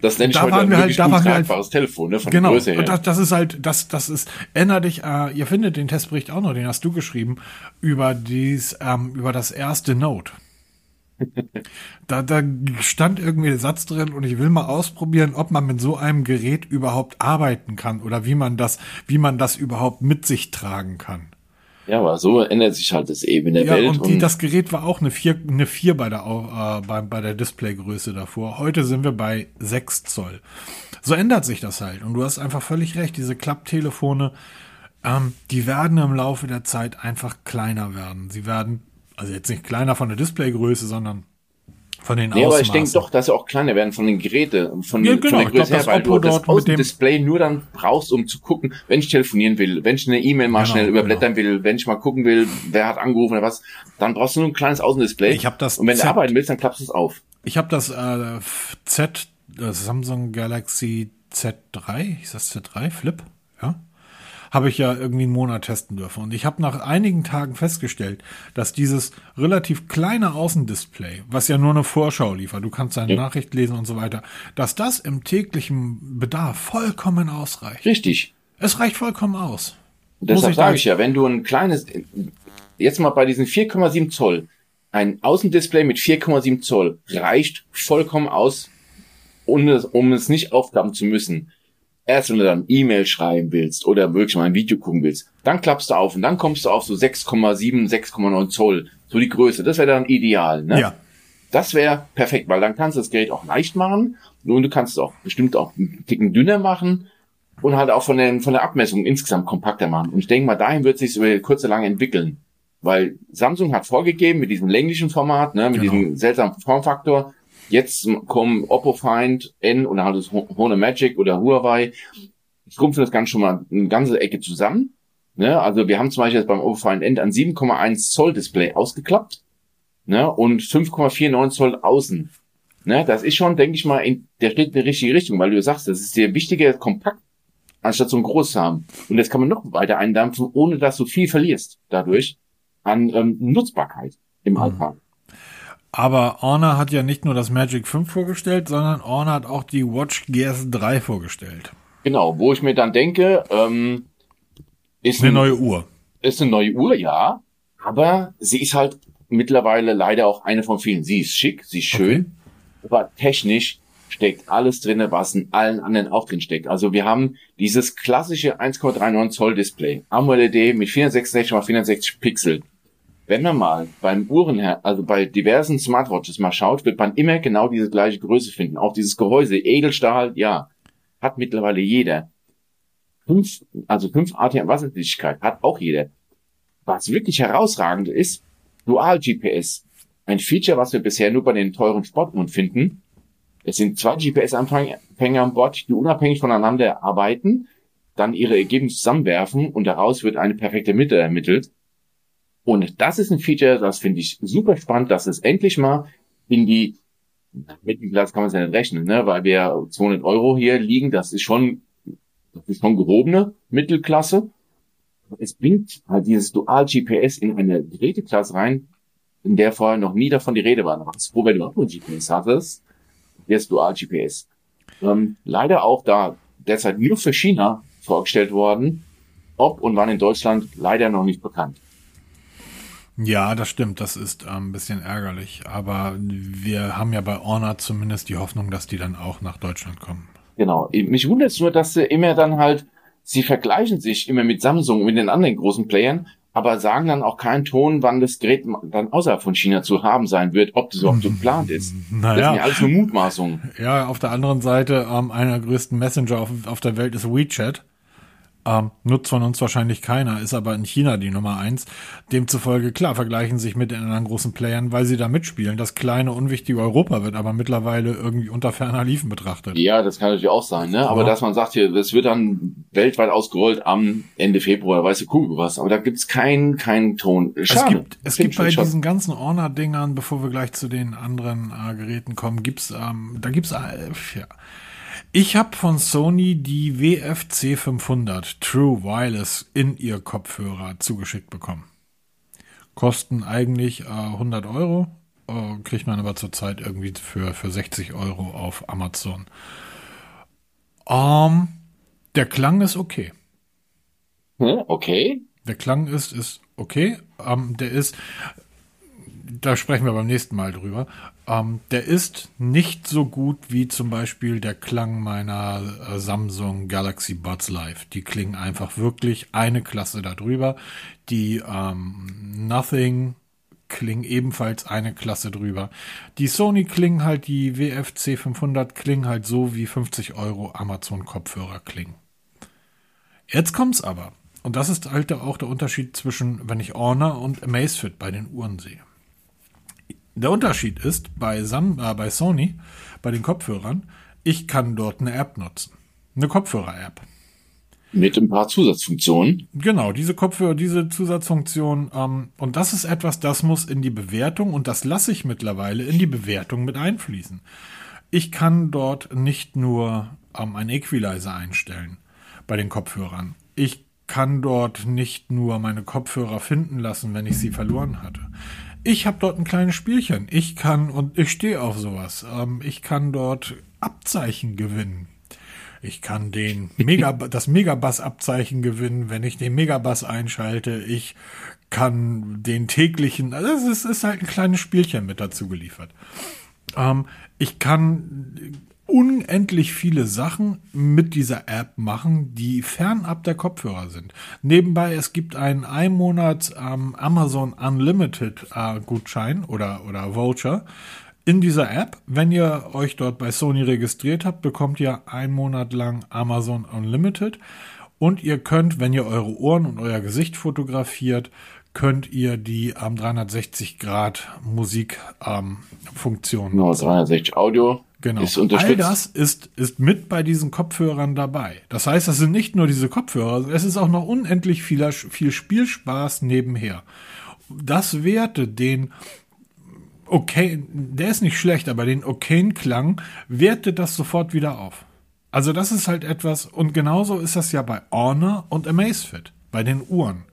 das nenne ich da heute ein halt, da waren wir halt, Telefon, ne, von genau, der Größe her. Und das, das ist halt, das, das ist, erinner dich, äh, ihr findet den Testbericht auch noch, den hast du geschrieben, über dies, ähm, über das erste Note. Da, da stand irgendwie der Satz drin und ich will mal ausprobieren, ob man mit so einem Gerät überhaupt arbeiten kann oder wie man das, wie man das überhaupt mit sich tragen kann. Ja, aber so ändert sich halt das eben in der ja, Welt. Und, die, das Gerät war auch eine 4, eine 4 bei der, äh, bei, bei der Displaygröße davor. Heute sind wir bei 6 Zoll. So ändert sich das halt. Und du hast einfach völlig recht. Diese Klapptelefone, ähm, die werden im Laufe der Zeit einfach kleiner werden. Sie werden, also jetzt nicht kleiner von der Displaygröße, sondern von den nee, aber ich denke doch, dass sie auch kleiner werden von den Geräten, von, Ja, genau. von der Ich glaub, Größe her, weil Oppo du das Außendisplay nur dann brauchst, um zu gucken, wenn ich telefonieren will, wenn ich eine E-Mail mal Genau, schnell überblättern will, wenn ich mal gucken will, wer hat angerufen oder was, dann brauchst du nur ein kleines Außendisplay. Ich hab das Und wenn du Z- arbeiten willst, dann klappst du es auf. Ich habe das äh, Z, das Samsung Galaxy Z3, ist das Z3 Flip? Habe ich ja irgendwie einen Monat testen dürfen. Und ich habe nach einigen Tagen festgestellt, dass dieses relativ kleine Außendisplay, was ja nur eine Vorschau liefert, du kannst deine Ja. Nachricht lesen und so weiter, dass das im täglichen Bedarf vollkommen ausreicht. Richtig. Es reicht vollkommen aus. Und deshalb sage ich ja, wenn du ein kleines, jetzt mal bei diesen 4,7 Zoll, ein Außendisplay mit 4,7 Zoll reicht vollkommen aus, um es, um es nicht aufklappen zu müssen. Erst wenn du dann E-Mail schreiben willst oder wirklich mal ein Video gucken willst, dann klappst du auf und dann kommst du auf so 6,7, 6,9 Zoll, so die Größe. Das wäre dann ideal, ne? Ja. Das wäre perfekt, weil dann kannst du das Gerät auch leicht machen und du kannst es auch bestimmt auch einen Ticken dünner machen und halt auch von der, von der Abmessung insgesamt kompakter machen. Und ich denke mal, dahin wird sich über kurz oder lang entwickeln. Weil Samsung hat vorgegeben mit diesem länglichen Format, ne, mit Genau. diesem seltsamen Formfaktor, jetzt kommen Oppo Find N oder halt das Ho- Honor Magic oder Huawei, schrumpfen das Ganze schon mal eine ganze Ecke zusammen. Ne? Also wir haben zum Beispiel jetzt beim Oppo Find N ein 7,1 Zoll Display ausgeklappt ne? und 5,49 Zoll außen. Ne? Das ist schon, denke ich mal, in der Schritt in die richtige Richtung, weil du sagst, das ist dir wichtiger, kompakt, anstatt so ein groß zu haben. Und das kann man noch weiter eindampfen, ohne dass du viel verlierst dadurch an ähm, Nutzbarkeit im Alltag. Aber Honor hat ja nicht nur das Magic 5 vorgestellt, sondern Honor hat auch die Watch GS 3 vorgestellt. Genau, wo ich mir dann denke, ähm, ist, Eine ein, neue Uhr. ist eine neue Uhr, ja, aber sie ist halt mittlerweile leider auch eine von vielen. Sie ist schick, sie ist schön, aber technisch steckt alles drinne, was in allen anderen auch drin steckt. Also wir haben dieses klassische 1,39 Zoll Display, AMOLED mit 466 x 460 Pixel. Wenn man mal beim Uhrenher, also bei diversen Smartwatches mal schaut, wird man immer genau diese gleiche Größe finden. Auch dieses Gehäuse, Edelstahl, ja, hat mittlerweile jeder. Fünf, also fünf ATM Wasserdichtigkeit hat auch jeder. Was wirklich herausragend ist, Dual GPS. Ein Feature, was wir bisher nur bei den teuren Sportuhren finden. Es sind zwei GPS-Empfänger an Bord, die unabhängig voneinander arbeiten, dann ihre Ergebnisse zusammenwerfen und daraus wird eine perfekte Mitte ermittelt. Und das ist ein Feature, das finde ich super spannend, dass es endlich mal in die Mittelklasse kann man es ja nicht rechnen, ne? weil wir 200 Euro hier liegen, das ist schon, das ist schon gehobene Mittelklasse. Es bringt halt dieses Dual GPS in eine Geräteklasse rein, in der vorher noch nie davon die Rede war. Da froh, wenn du auch nur GPS hattest. Jetzt Dual GPS. Ähm, leider auch da derzeit nur für China vorgestellt worden. Ob und wann in Deutschland leider noch nicht bekannt. Ja, das stimmt. Das ist ähm, ein bisschen ärgerlich. Aber wir haben ja bei Honor zumindest die Hoffnung, dass die dann auch nach Deutschland kommen. Genau. Mich wundert es nur, dass sie immer dann halt, sie vergleichen sich immer mit Samsung und mit den anderen großen Playern, aber sagen dann auch keinen Ton, wann das Gerät dann außerhalb von China zu haben sein wird, ob das überhaupt so geplant ist. Das sind ja Naja, alles nur Mutmaßungen. ja, auf der anderen Seite, ähm, einer der größten Messenger auf, auf der Welt ist WeChat. Ähm, nutzt von uns wahrscheinlich keiner, ist aber in China die Nummer eins. Demzufolge, klar, vergleichen sich mit den anderen großen Playern, weil sie da mitspielen. Das kleine, unwichtige Europa wird aber mittlerweile irgendwie unter ferner Liefen betrachtet. Ja, das kann natürlich auch sein, ne? Aber Ja. dass man sagt hier, das wird dann weltweit ausgerollt am Ende Februar, weißt du, Kugel was. Aber da gibt's keinen, keinen Ton. Es Schade. gibt, es gibt bei diesen ganzen Honor-Dingern, bevor wir gleich zu den anderen äh, Geräten kommen, gibt's, ähm, da gibt's, äh, ja. Ich habe von Sony die WFC 500 True Wireless in ihr Kopfhörer zugeschickt bekommen. Kosten eigentlich äh, 100 Euro, äh, kriegt man aber zurzeit irgendwie für, für 60 Euro auf Amazon. Ähm, der Klang ist okay. Hm, Okay. Der Klang ist, ist okay. Ähm, der ist, da sprechen wir beim nächsten Mal drüber. Ähm, der ist nicht so gut wie zum Beispiel der Klang meiner äh, Samsung Galaxy Buds Live. Die klingen einfach wirklich eine Klasse darüber. Die ähm, Nothing klingen ebenfalls eine Klasse drüber. Die Sony klingen halt, die WFC 500 klingen halt so wie 50 Euro Amazon Kopfhörer klingen. Jetzt kommt's aber. Und das ist halt auch der Unterschied zwischen, wenn ich Honor und Amazfit bei den Uhren sehe. Der Unterschied ist bei, Sam, äh, bei Sony, bei den Kopfhörern, ich kann dort eine App nutzen. Eine Kopfhörer-App. Mit ein paar Zusatzfunktionen. Genau, diese Kopfhörer, diese Zusatzfunktion. Ähm, und das ist etwas, das muss in die Bewertung und das lasse ich mittlerweile in die Bewertung mit einfließen. Ich kann dort nicht nur ähm, ein Equalizer einstellen bei den Kopfhörern. Ich kann dort nicht nur meine Kopfhörer finden lassen, wenn ich sie verloren hatte. Ich habe dort ein kleines Spielchen. Ich kann, und ich stehe auf sowas, ähm, ich kann dort Abzeichen gewinnen. Ich kann den Mega, das Megabass-Abzeichen gewinnen, wenn ich den Megabass einschalte. Ich kann den täglichen, also es ist, ist halt ein kleines Spielchen mit dazu geliefert. Ähm, ich kann unendlich viele Sachen mit dieser App machen, die fernab der Kopfhörer sind. Nebenbei, es gibt einen Einmonats ähm, Amazon Unlimited äh, Gutschein oder, oder Voucher in dieser App. Wenn ihr euch dort bei Sony registriert habt, bekommt ihr einen Monat lang Amazon Unlimited. Und ihr könnt, wenn ihr eure Ohren und euer Gesicht fotografiert, könnt ihr die ähm, 360 Grad Musik ähm, Funktion. Genau, 360 Audio Genau. Ist All das ist, ist mit bei diesen Kopfhörern dabei. Das heißt, das sind nicht nur diese Kopfhörer, es ist auch noch unendlich viel, viel Spielspaß nebenher. Das wertet den okay, der ist nicht schlecht, aber den okayen Klang wertet das sofort wieder auf. Also das ist halt etwas, und genauso ist das ja bei Honor und Amazfit, bei den Uhren.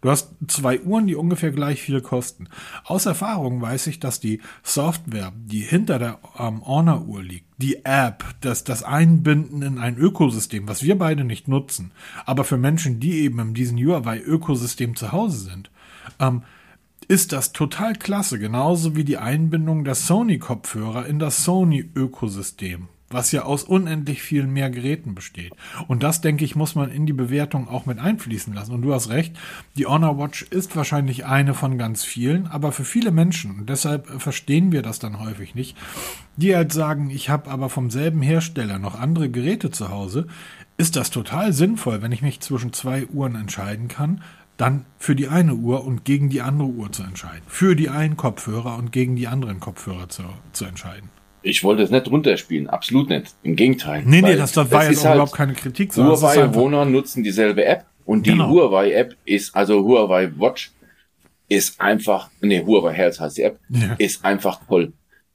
Du hast zwei Uhren, die ungefähr gleich viel kosten. Aus Erfahrung weiß ich, dass die Software, die hinter der ähm, Honor-Uhr liegt, die App, das, das Einbinden in ein Ökosystem, was wir beide nicht nutzen, aber für Menschen, die eben in diesem Huawei-Ökosystem zu Hause sind, ähm, ist das total klasse, genauso wie die Einbindung der Sony-Kopfhörer in das Sony-Ökosystem was ja aus unendlich vielen mehr Geräten besteht. Und das, denke ich, muss man in die Bewertung auch mit einfließen lassen. Und du hast recht, die Honor Watch ist wahrscheinlich eine von ganz vielen, aber für viele Menschen, und deshalb verstehen wir das dann häufig nicht, die halt sagen, ich habe aber vom selben Hersteller noch andere Geräte zu Hause, ist das total sinnvoll, wenn ich mich zwischen zwei Uhren entscheiden kann, dann für die eine Uhr und gegen die andere Uhr zu entscheiden. Für die einen Kopfhörer und gegen die anderen Kopfhörer zu, zu entscheiden ich wollte es nicht runterspielen, absolut nicht. Im Gegenteil. Nee, nee, das, das war jetzt halt überhaupt keine Kritik. Huawei Wohner nutzen dieselbe App und die genau. Huawei App ist, also Huawei Watch ist einfach, nee, Huawei Health heißt die App, ja. ist einfach toll.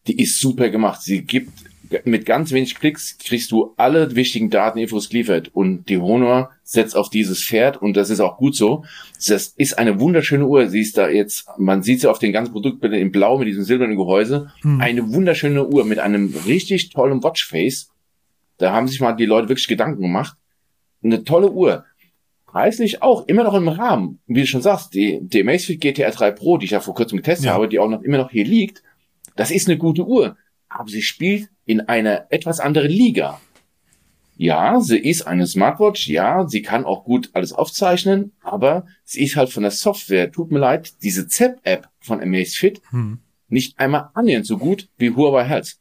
Die ist super gemacht. Sie gibt mit ganz wenig Klicks kriegst du alle wichtigen Dateninfos geliefert und die Honor setzt auf dieses Pferd und das ist auch gut so. Das ist eine wunderschöne Uhr. Sie ist da jetzt, man sieht sie auf den ganzen Produktbildern in Blau mit diesem silbernen Gehäuse. Hm. Eine wunderschöne Uhr mit einem richtig tollen Watchface. Da haben sich mal die Leute wirklich Gedanken gemacht. Eine tolle Uhr. Preislich auch immer noch im Rahmen. Wie du schon sagst, die, die Amazfit GTR 3 Pro, die ich ja vor kurzem getestet ja. habe, die auch noch immer noch hier liegt, das ist eine gute Uhr. Aber sie spielt in einer etwas anderen Liga. Ja, sie ist eine Smartwatch, ja, sie kann auch gut alles aufzeichnen, aber sie ist halt von der Software, tut mir leid, diese ZEP-App von Amazfit hm. nicht einmal annähernd so gut wie Huawei Health.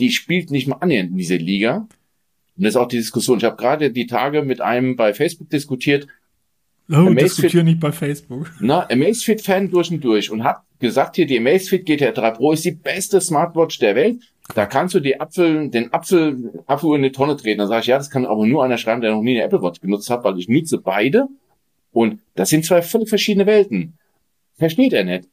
Die spielt nicht mal annähernd in dieser Liga. Und das ist auch die Diskussion. Ich habe gerade die Tage mit einem bei Facebook diskutiert. Oh, diskutiere nicht bei Facebook. Na, Amazfit-Fan durch und durch und hat gesagt hier, die Amazfit GTR 3 Pro ist die beste Smartwatch der Welt da kannst du die Apfel, den Apfel, Apfel in die Tonne treten. Da sage ich, ja, das kann aber nur einer schreiben, der noch nie eine Apple Watch genutzt hat, weil ich nutze beide. Und das sind zwei völlig verschiedene Welten. Versteht er nicht.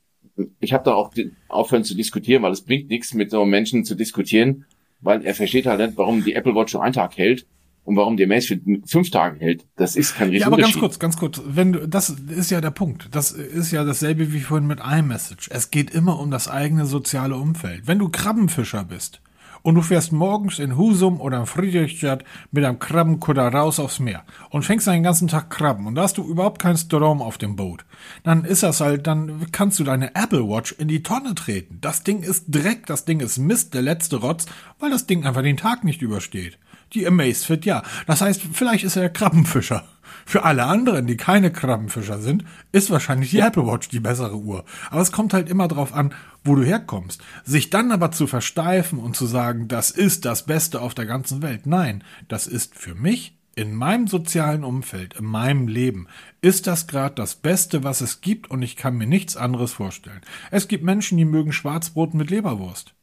Ich habe da auch aufhören zu diskutieren, weil es bringt nichts, mit so Menschen zu diskutieren, weil er versteht halt nicht, warum die Apple Watch nur einen Tag hält und warum die Amazfit fünf Tage hält. Das ist kein Riesenunterschied. Ja, aber ganz kurz, ganz kurz. Wenn du, das ist ja der Punkt. Das ist ja dasselbe wie vorhin mit iMessage. Es geht immer um das eigene soziale Umfeld. Wenn du Krabbenfischer bist und du fährst morgens in Husum oder in Friedrichstadt mit einem Krabbenkutter raus aufs Meer und fängst den ganzen Tag Krabben und da hast du überhaupt keinen Strom auf dem Boot, dann ist das halt, dann kannst du deine Apple Watch in die Tonne treten. Das Ding ist Dreck, das Ding ist Mist, der letzte Rotz, weil das Ding einfach den Tag nicht übersteht. Die Amazfit, ja. Das heißt, vielleicht ist er Krabbenfischer. Für alle anderen, die keine Krabbenfischer sind, ist wahrscheinlich die Apple Watch die bessere Uhr. Aber es kommt halt immer drauf an, wo du herkommst. Sich dann aber zu versteifen und zu sagen, das ist das Beste auf der ganzen Welt. Nein, das ist für mich in meinem sozialen Umfeld, in meinem Leben, ist das gerade das Beste, was es gibt und ich kann mir nichts anderes vorstellen. Es gibt Menschen, die mögen Schwarzbrot mit Leberwurst.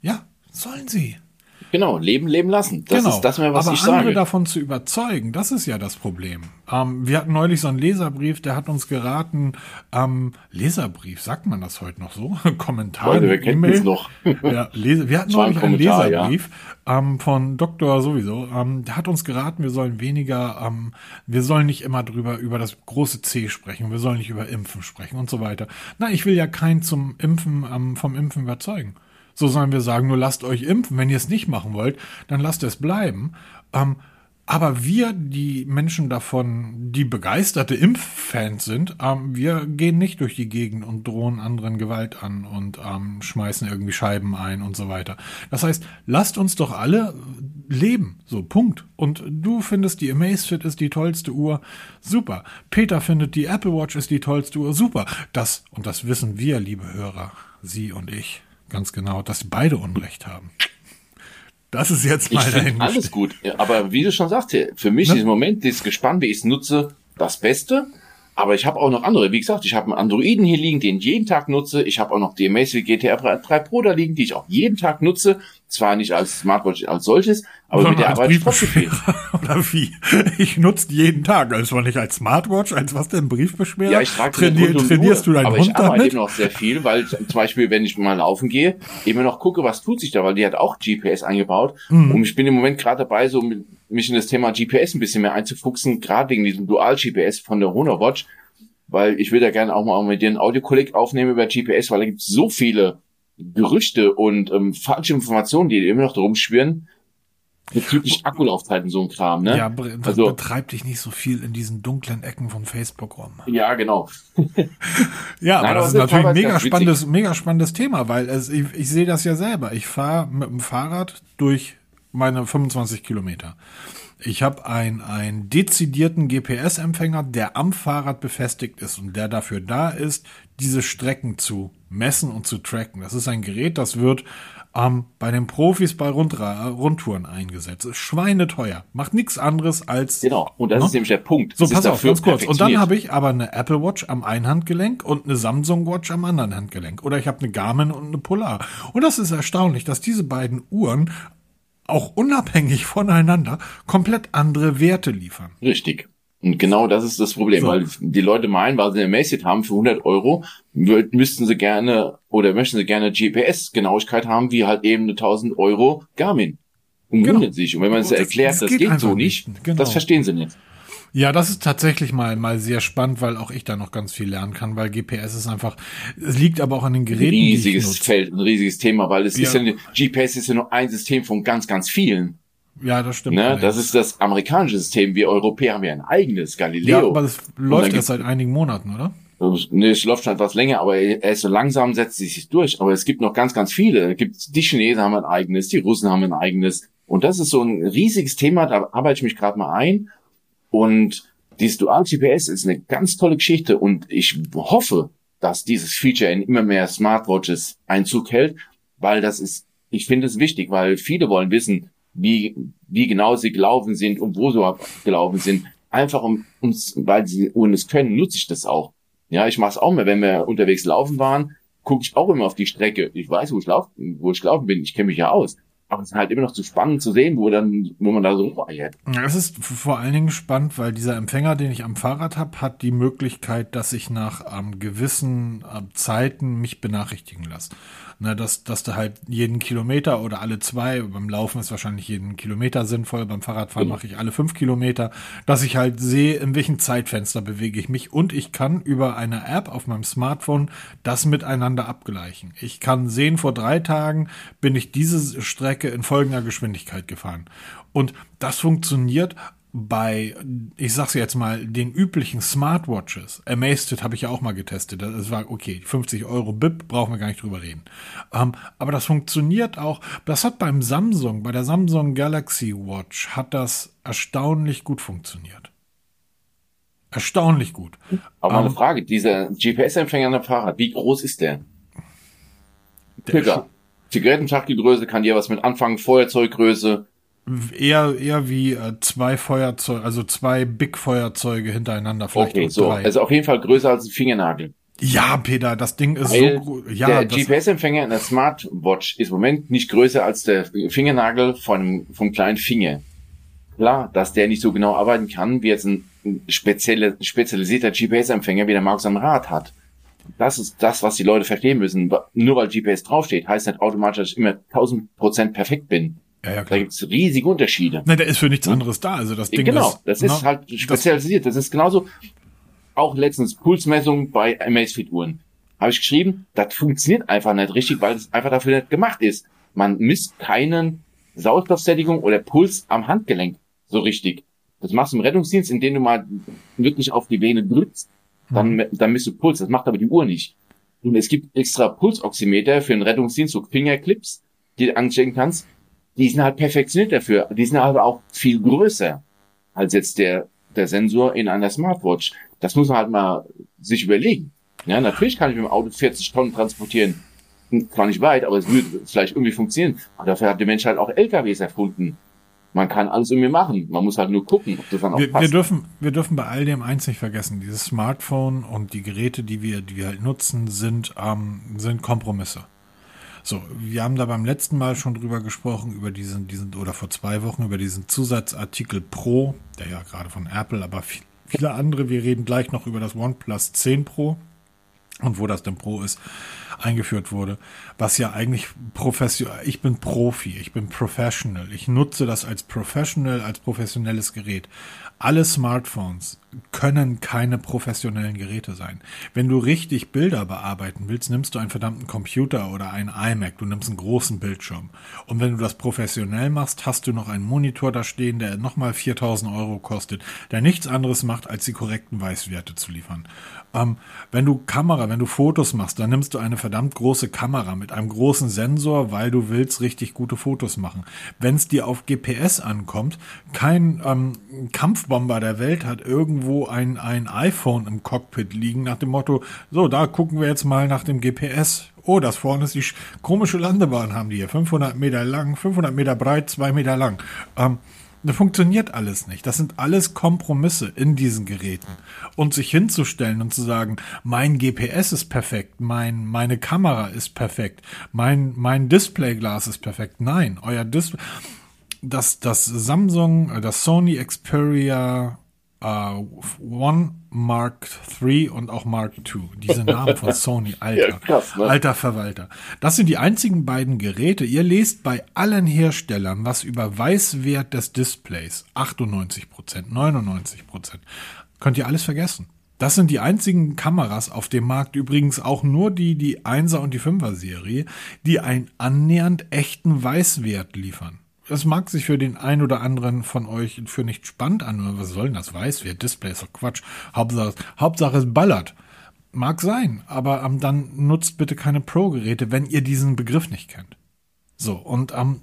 Ja, sollen sie. Genau, leben, leben lassen. Das genau. ist das mehr, was Aber ich andere sage. davon zu überzeugen, das ist ja das Problem. Ähm, wir hatten neulich so einen Leserbrief, der hat uns geraten, ähm, Leserbrief, sagt man das heute noch so? Kommentar, Leute, wer kennt E-Mail. das noch? ja, wir hatten neulich einen Leserbrief ähm, von Doktor sowieso. Ähm, der hat uns geraten, wir sollen weniger, ähm, wir sollen nicht immer drüber über das große C sprechen, wir sollen nicht über Impfen sprechen und so weiter. Na, ich will ja keinen zum Impfen, ähm, vom Impfen überzeugen. So sollen wir sagen, nur lasst euch impfen. Wenn ihr es nicht machen wollt, dann lasst es bleiben. Ähm, aber wir, die Menschen davon, die begeisterte Impffans sind, ähm, wir gehen nicht durch die Gegend und drohen anderen Gewalt an und ähm, schmeißen irgendwie Scheiben ein und so weiter. Das heißt, lasst uns doch alle leben. So, Punkt. Und du findest, die Amazfit ist die tollste Uhr. Super. Peter findet, die Apple Watch ist die tollste Uhr. Super. Das, und das wissen wir, liebe Hörer, Sie und ich, ganz genau, dass sie beide Unrecht haben. Das ist jetzt Ich mal dahin alles gut. Aber wie du schon sagte, für mich Ne? ist im Moment dieses Gespann, wie ich es nutze, das Beste. Aber ich habe auch noch andere. Wie gesagt, ich habe einen Androiden hier liegen, den ich jeden Tag nutze. Ich habe auch noch die Amazfit GTR 3 Pro da liegen, die ich auch jeden Tag nutze. Zwar nicht als Smartwatch als solches, aber mit Sondern der als Arbeit. Briefbeschwerer oder wie? Ich nutze die jeden Tag. Also nicht als Smartwatch, als was denn Briefbeschwerer? Ja, ich trage Trainier, die Trainierst Uhr, du deinen aber Hund ich arbeite damit? immer noch sehr viel, weil zum Beispiel, wenn ich mal laufen gehe, immer noch gucke, was tut sich da, weil die hat auch GPS eingebaut. Mhm. Und ich bin im Moment gerade dabei, so mit, mich in das Thema GPS ein bisschen mehr einzufuchsen, gerade wegen diesem Dual-GPS von der Honor Watch, weil ich will da gerne auch mal mit dir einen Audiokolleg aufnehmen über GPS, weil da gibt es so viele Gerüchte und ähm, falsche Informationen, die immer noch darum schwirren, bezüglich Akkulaufzeiten, so ein Kram, ne? Ja, be also, betreib dich nicht so viel in diesen dunklen Ecken von Facebook rum. ja, genau. Ja, aber das ist das ist natürlich ein mega witzig. spannendes, mega spannendes Thema, weil es, ich, ich sehe das ja selber. Ich fahre mit dem Fahrrad durch meine 25 Kilometer. Ich habe ein, einen dezidierten GPS-Empfänger, der am Fahrrad befestigt ist und der dafür da ist, diese Strecken zu messen und zu tracken. Das ist ein Gerät, das wird ähm, bei den Profis bei Rundra Rundtouren eingesetzt. Ist schweineteuer. Macht nichts anderes als Genau. Und das Ne? ist nämlich der Punkt. so, ist pass auf, ganz kurz. Und dann habe ich aber eine Apple Watch am einen Handgelenk und eine Samsung Watch am anderen Handgelenk. Oder ich habe eine Garmin und eine Polar. Und das ist erstaunlich, dass diese beiden Uhren auch unabhängig voneinander komplett andere Werte liefern. Richtig. Und genau das ist das Problem, So. weil die Leute meinen, weil sie eine Amazfit haben für 100 Euro, müssten sie gerne oder möchten sie gerne GPS-Genauigkeit haben, wie halt eben eine 1000 Euro Garmin. Und Genau. sich. Und wenn man es erklärt, das das, geht geht, so nicht, nicht. Genau. das verstehen sie nicht. Ja, das ist tatsächlich mal, mal sehr spannend, weil auch ich da noch ganz viel lernen kann, weil GPS ist einfach, es liegt aber auch an den Ein Geräten, die ich riesiges nutze. Feld, ein riesiges Thema, weil es ist Ja. ja, GPS ist ja nur ein System von ganz, ganz vielen. Ja, das stimmt. Ne? Das ist das amerikanische System. Wir Europäer haben ja ein eigenes, ja, Galileo. aber das läuft erst seit einigen Monaten, oder? Ne, es läuft schon etwas länger, aber er ist so langsam setzt sich sich durch. Aber es gibt noch ganz, ganz viele. Es gibt, die Chinesen haben ein eigenes, die Russen haben ein eigenes. Und das ist so ein riesiges Thema, da arbeite ich mich gerade mal ein. Und dieses Dual GPS ist eine ganz tolle Geschichte und ich hoffe, dass dieses Feature in immer mehr Smartwatches Einzug hält, weil das ist, ich finde es wichtig, weil viele wollen wissen, wie, wie genau sie gelaufen sind und wo sie gelaufen sind. Einfach um uns, weil sie Uhren es können, nutze ich das auch. Ja, ich mache es auch mehr, wenn wir unterwegs laufen waren, gucke ich auch immer auf die Strecke. Ich weiß, wo ich laufe, wo ich gelaufen bin. Ich kenne mich ja aus. Aber es ist halt immer noch zu spannend zu sehen, wo dann, wo man da so rumeiert. Es ist vor allen Dingen spannend, weil dieser Empfänger, den ich am Fahrrad habe, hat die Möglichkeit, dass ich nach ähm, gewissen ähm, Zeiten mich benachrichtigen lasse. Na, dass, dass du halt jeden Kilometer oder alle zwei, beim Laufen ist wahrscheinlich jeden Kilometer sinnvoll, beim Fahrradfahren Genau. mache ich alle fünf Kilometer, dass ich halt sehe, in welchem Zeitfenster bewege ich mich und ich kann über eine App auf meinem Smartphone das miteinander abgleichen. Ich kann sehen, vor drei Tagen bin ich diese Strecke in folgender Geschwindigkeit gefahren. Und das funktioniert bei, ich sag's jetzt mal, den üblichen Smartwatches, Amazfit habe ich ja auch mal getestet, das war okay, 50 Euro BIP, brauchen wir gar nicht drüber reden. Ähm, aber das funktioniert auch, das hat beim Samsung, bei der Samsung Galaxy Watch, hat das erstaunlich gut funktioniert. Erstaunlich gut. Aber ähm, eine Frage, dieser GPS-Empfänger an der Fahrrad, wie groß ist der? Der Zigarettenschachtelgröße kann dir was mit anfangen, Feuerzeuggröße, Eher, eher wie äh, zwei Feuerzeuge, also zwei Big-Feuerzeuge hintereinander. Vielleicht okay, so. Drei. Also auf jeden Fall größer als ein Fingernagel. Ja, Peter, das Ding ist Weil so Ja, der GPS-Empfänger in der Smartwatch ist im Moment nicht größer als der Fingernagel von, vom kleinen Finger. Klar, dass der nicht so genau arbeiten kann, wie jetzt ein spezielle, spezialisierter GPS-Empfänger, wie der Markus am Rad hat. Das ist das, was die Leute verstehen müssen. Nur weil GPS draufsteht, heißt nicht automatisch, dass ich immer 1000% perfekt bin. Ja, ja, klar. Da gibt's riesige Unterschiede. Nein, der ist für nichts anderes da. Also das Ding genau, ist, das ist na, halt spezialisiert. Das, das ist genauso auch letztens Pulsmessung bei Amazfit-Uhren. Habe ich geschrieben, das funktioniert einfach nicht richtig, weil es einfach dafür nicht gemacht ist. Man misst keinen Sauerstoffsättigung oder Puls am Handgelenk so richtig. Das machst du im Rettungsdienst, indem du mal wirklich auf die Vene drückst, dann, mhm. dann misst du Puls. Das macht aber die Uhr nicht. Und es gibt extra Pulsoximeter für den Rettungsdienst, so Fingerclips, die du anstecken kannst die sind halt perfektioniert dafür. Die sind aber auch viel größer als jetzt der, der Sensor in einer Smartwatch. Das muss man halt mal sich überlegen. Ja, natürlich kann ich mit dem Auto 40 Tonnen transportieren. Zwar nicht weit, aber es würde vielleicht irgendwie funktionieren. Aber dafür hat der Mensch halt auch LKWs erfunden. Man kann alles irgendwie machen. Man muss halt nur gucken, ob das dann auch wir, passt. Wir dürfen, wir dürfen bei all dem eins nicht vergessen. Dieses Smartphone und die Geräte, die wir, die wir halt nutzen, sind, ähm, sind Kompromisse. So, wir haben da beim letzten Mal schon drüber gesprochen, über diesen, diesen, oder vor zwei Wochen, über diesen Zusatzartikel Pro, der ja gerade von Apple, aber viele andere. Wir reden gleich noch über das OnePlus 10 Pro und wo das denn Pro ist, eingeführt wurde, was ja eigentlich professionell, ich bin Profi, ich bin Professional, ich nutze das als Professional, als professionelles Gerät. Alle Smartphones können keine professionellen Geräte sein. Wenn du richtig Bilder bearbeiten willst, nimmst du einen verdammten Computer oder einen iMac, du nimmst einen großen Bildschirm. Und wenn du das professionell machst, hast du noch einen Monitor da stehen, der nochmal 4000 Euro kostet, der nichts anderes macht, als die korrekten Weißwerte zu liefern. Ähm, wenn du Kamera, wenn du Fotos machst, dann nimmst du eine verdammt große Kamera mit einem großen Sensor, weil du willst richtig gute Fotos machen. Wenn es dir auf GPS ankommt, kein ähm, Kampfbomber der Welt hat irgendwo ein, ein iPhone im Cockpit liegen nach dem Motto, so, da gucken wir jetzt mal nach dem GPS. Oh, das vorne ist die komische Landebahn haben die hier. 500 Meter lang, 500 Meter breit, 2 Meter lang. Ähm, das funktioniert alles nicht. Das sind alles Kompromisse in diesen Geräten. Und sich hinzustellen und zu sagen, mein GPS ist perfekt, mein, meine Kamera ist perfekt, mein, mein Displayglas ist perfekt. Nein, euer Display, das, das Samsung, das Sony Xperia uh, One Mark III und auch Mark II. Diese Namen von Sony, alter, ja, krass, ne? alter Verwalter. Das sind die einzigen beiden Geräte. Ihr lest bei allen Herstellern was über Weißwert des Displays. 98 Prozent, 99 Prozent. Könnt ihr alles vergessen. Das sind die einzigen Kameras auf dem Markt, übrigens auch nur die, die 1er und die 5er Serie, die einen annähernd echten Weißwert liefern das mag sich für den einen oder anderen von euch für nicht spannend an. Was soll denn das? Weiß wer? Display ist doch Quatsch. Hauptsache, Hauptsache es ballert. Mag sein, aber ähm, dann nutzt bitte keine Pro-Geräte, wenn ihr diesen Begriff nicht kennt. So, und ähm,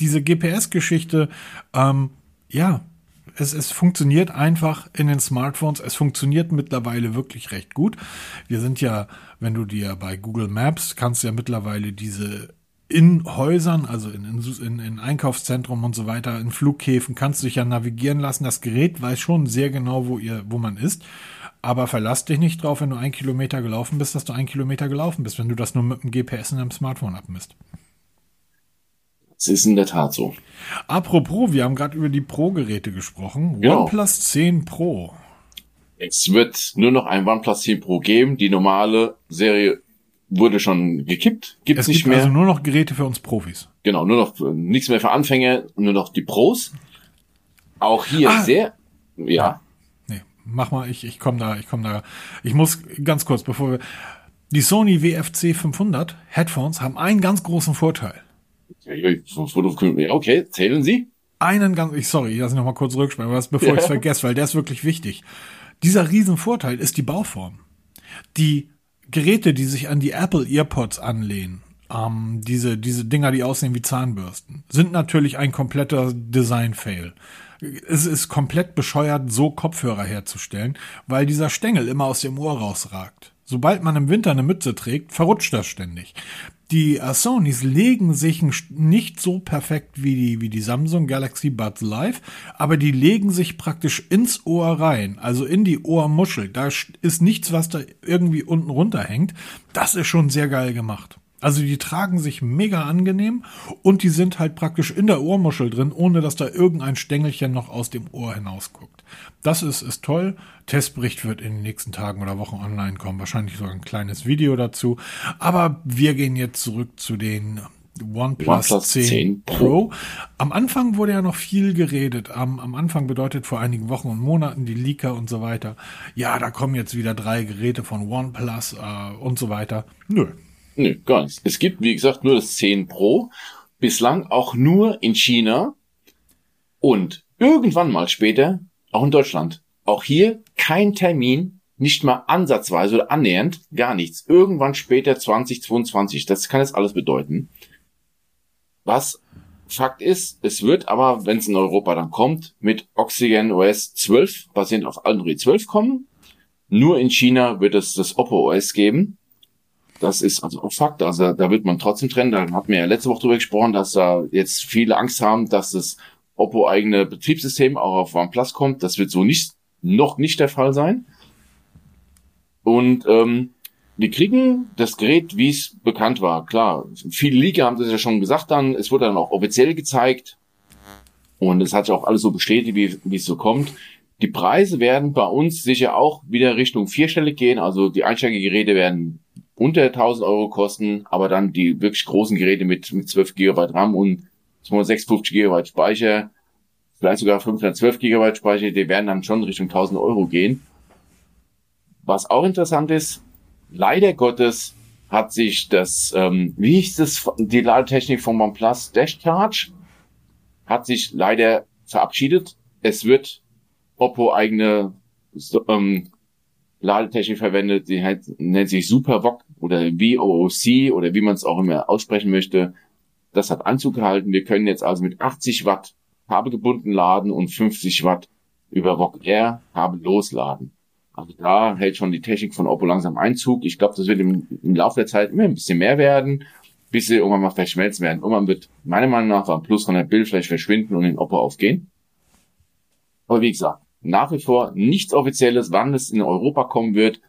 diese GPS-Geschichte, ähm, ja, es, es funktioniert einfach in den Smartphones. Es funktioniert mittlerweile wirklich recht gut. Wir sind ja, wenn du dir bei Google Maps kannst ja mittlerweile diese in Häusern, also in, in, in Einkaufszentrum und so weiter, in Flughäfen kannst du dich ja navigieren lassen. Das Gerät weiß schon sehr genau, wo ihr, wo man ist. Aber verlass dich nicht drauf, wenn du ein Kilometer gelaufen bist, dass du ein Kilometer gelaufen bist, wenn du das nur mit dem GPS in deinem Smartphone abmisst. Das ist in der Tat so. Apropos, wir haben gerade über die Pro-Geräte gesprochen. Genau. OnePlus 10 Pro. Es wird nur noch ein OnePlus 10 Pro geben. Die normale Serie wurde schon gekippt, gibt es nicht gibt mehr. Also nur noch Geräte für uns Profis. Genau, nur noch nichts mehr für Anfänger, nur noch die Pros. Auch hier ah. sehr, ja. Nee, mach mal, ich, ich komme da, ich komme da. Ich muss ganz kurz, bevor wir, die Sony WFC 500 Headphones haben einen ganz großen Vorteil. Okay, zählen Sie. Einen ganz, ich sorry, lass mich noch mal kurz rückspringen, bevor ja. ich es vergesse, weil der ist wirklich wichtig. Dieser Riesenvorteil ist die Bauform. Die Geräte, die sich an die Apple EarPods anlehnen, ähm, diese, diese Dinger, die aussehen wie Zahnbürsten, sind natürlich ein kompletter Design-Fail. Es ist komplett bescheuert, so Kopfhörer herzustellen, weil dieser Stängel immer aus dem Ohr rausragt. Sobald man im Winter eine Mütze trägt, verrutscht das ständig. Die Sonys legen sich nicht so perfekt wie die, wie die Samsung Galaxy Buds Live, aber die legen sich praktisch ins Ohr rein, also in die Ohrmuschel. Da ist nichts, was da irgendwie unten runterhängt. Das ist schon sehr geil gemacht. Also die tragen sich mega angenehm und die sind halt praktisch in der Ohrmuschel drin, ohne dass da irgendein Stängelchen noch aus dem Ohr hinausguckt. Das ist, ist toll. Testbericht wird in den nächsten Tagen oder Wochen online kommen. Wahrscheinlich sogar ein kleines Video dazu. Aber wir gehen jetzt zurück zu den OnePlus, OnePlus 10, 10 Pro. Am Anfang wurde ja noch viel geredet. Am, am Anfang bedeutet vor einigen Wochen und Monaten die Leaker und so weiter. Ja, da kommen jetzt wieder drei Geräte von OnePlus äh, und so weiter. Nö, Nö, gar nichts. Es gibt, wie gesagt, nur das 10 Pro. Bislang auch nur in China. Und irgendwann mal später auch in Deutschland. Auch hier kein Termin, nicht mal ansatzweise oder annähernd, gar nichts. Irgendwann später 2022. Das kann jetzt alles bedeuten. Was Fakt ist, es wird aber, wenn es in Europa dann kommt, mit Oxygen OS 12, basierend auf Android 12 kommen. Nur in China wird es das Oppo OS geben. Das ist also auch Fakt. Also da wird man trotzdem trennen. Da hatten wir ja letzte Woche drüber gesprochen, dass da jetzt viele Angst haben, dass das Oppo eigene Betriebssystem auch auf OnePlus kommt. Das wird so nicht, noch nicht der Fall sein. Und ähm, wir kriegen das Gerät, wie es bekannt war. Klar, viele Leaker haben das ja schon gesagt dann. Es wurde dann auch offiziell gezeigt. Und es hat sich auch alles so bestätigt, wie, wie es so kommt. Die Preise werden bei uns sicher auch wieder Richtung vierstellig gehen. Also die Einsteigergeräte werden unter 1000 Euro kosten, aber dann die wirklich großen Geräte mit, mit 12 GB RAM und 256 GB Speicher, vielleicht sogar 512 GB Speicher, die werden dann schon Richtung 1000 Euro gehen. Was auch interessant ist, leider Gottes hat sich das, ähm, wie hieß das, die Ladetechnik von OnePlus Dash Charge, hat sich leider verabschiedet. Es wird Oppo eigene ähm, Ladetechnik verwendet, die halt, nennt sich SuperVOC oder VOOC oder wie man es auch immer aussprechen möchte. Das hat Anzug gehalten. Wir können jetzt also mit 80 Watt kabelgebunden laden und 50 Watt über VOC Air kabellos laden. Also da hält schon die Technik von Oppo langsam Einzug. Ich glaube, das wird im, im Laufe der Zeit immer ein bisschen mehr werden, bis sie irgendwann mal verschmelzen werden. Irgendwann wird meiner Meinung nach am Plus von der Bildfläche verschwinden und in Oppo aufgehen. Aber wie gesagt, nach wie vor nichts Offizielles, wann es in Europa kommen wird.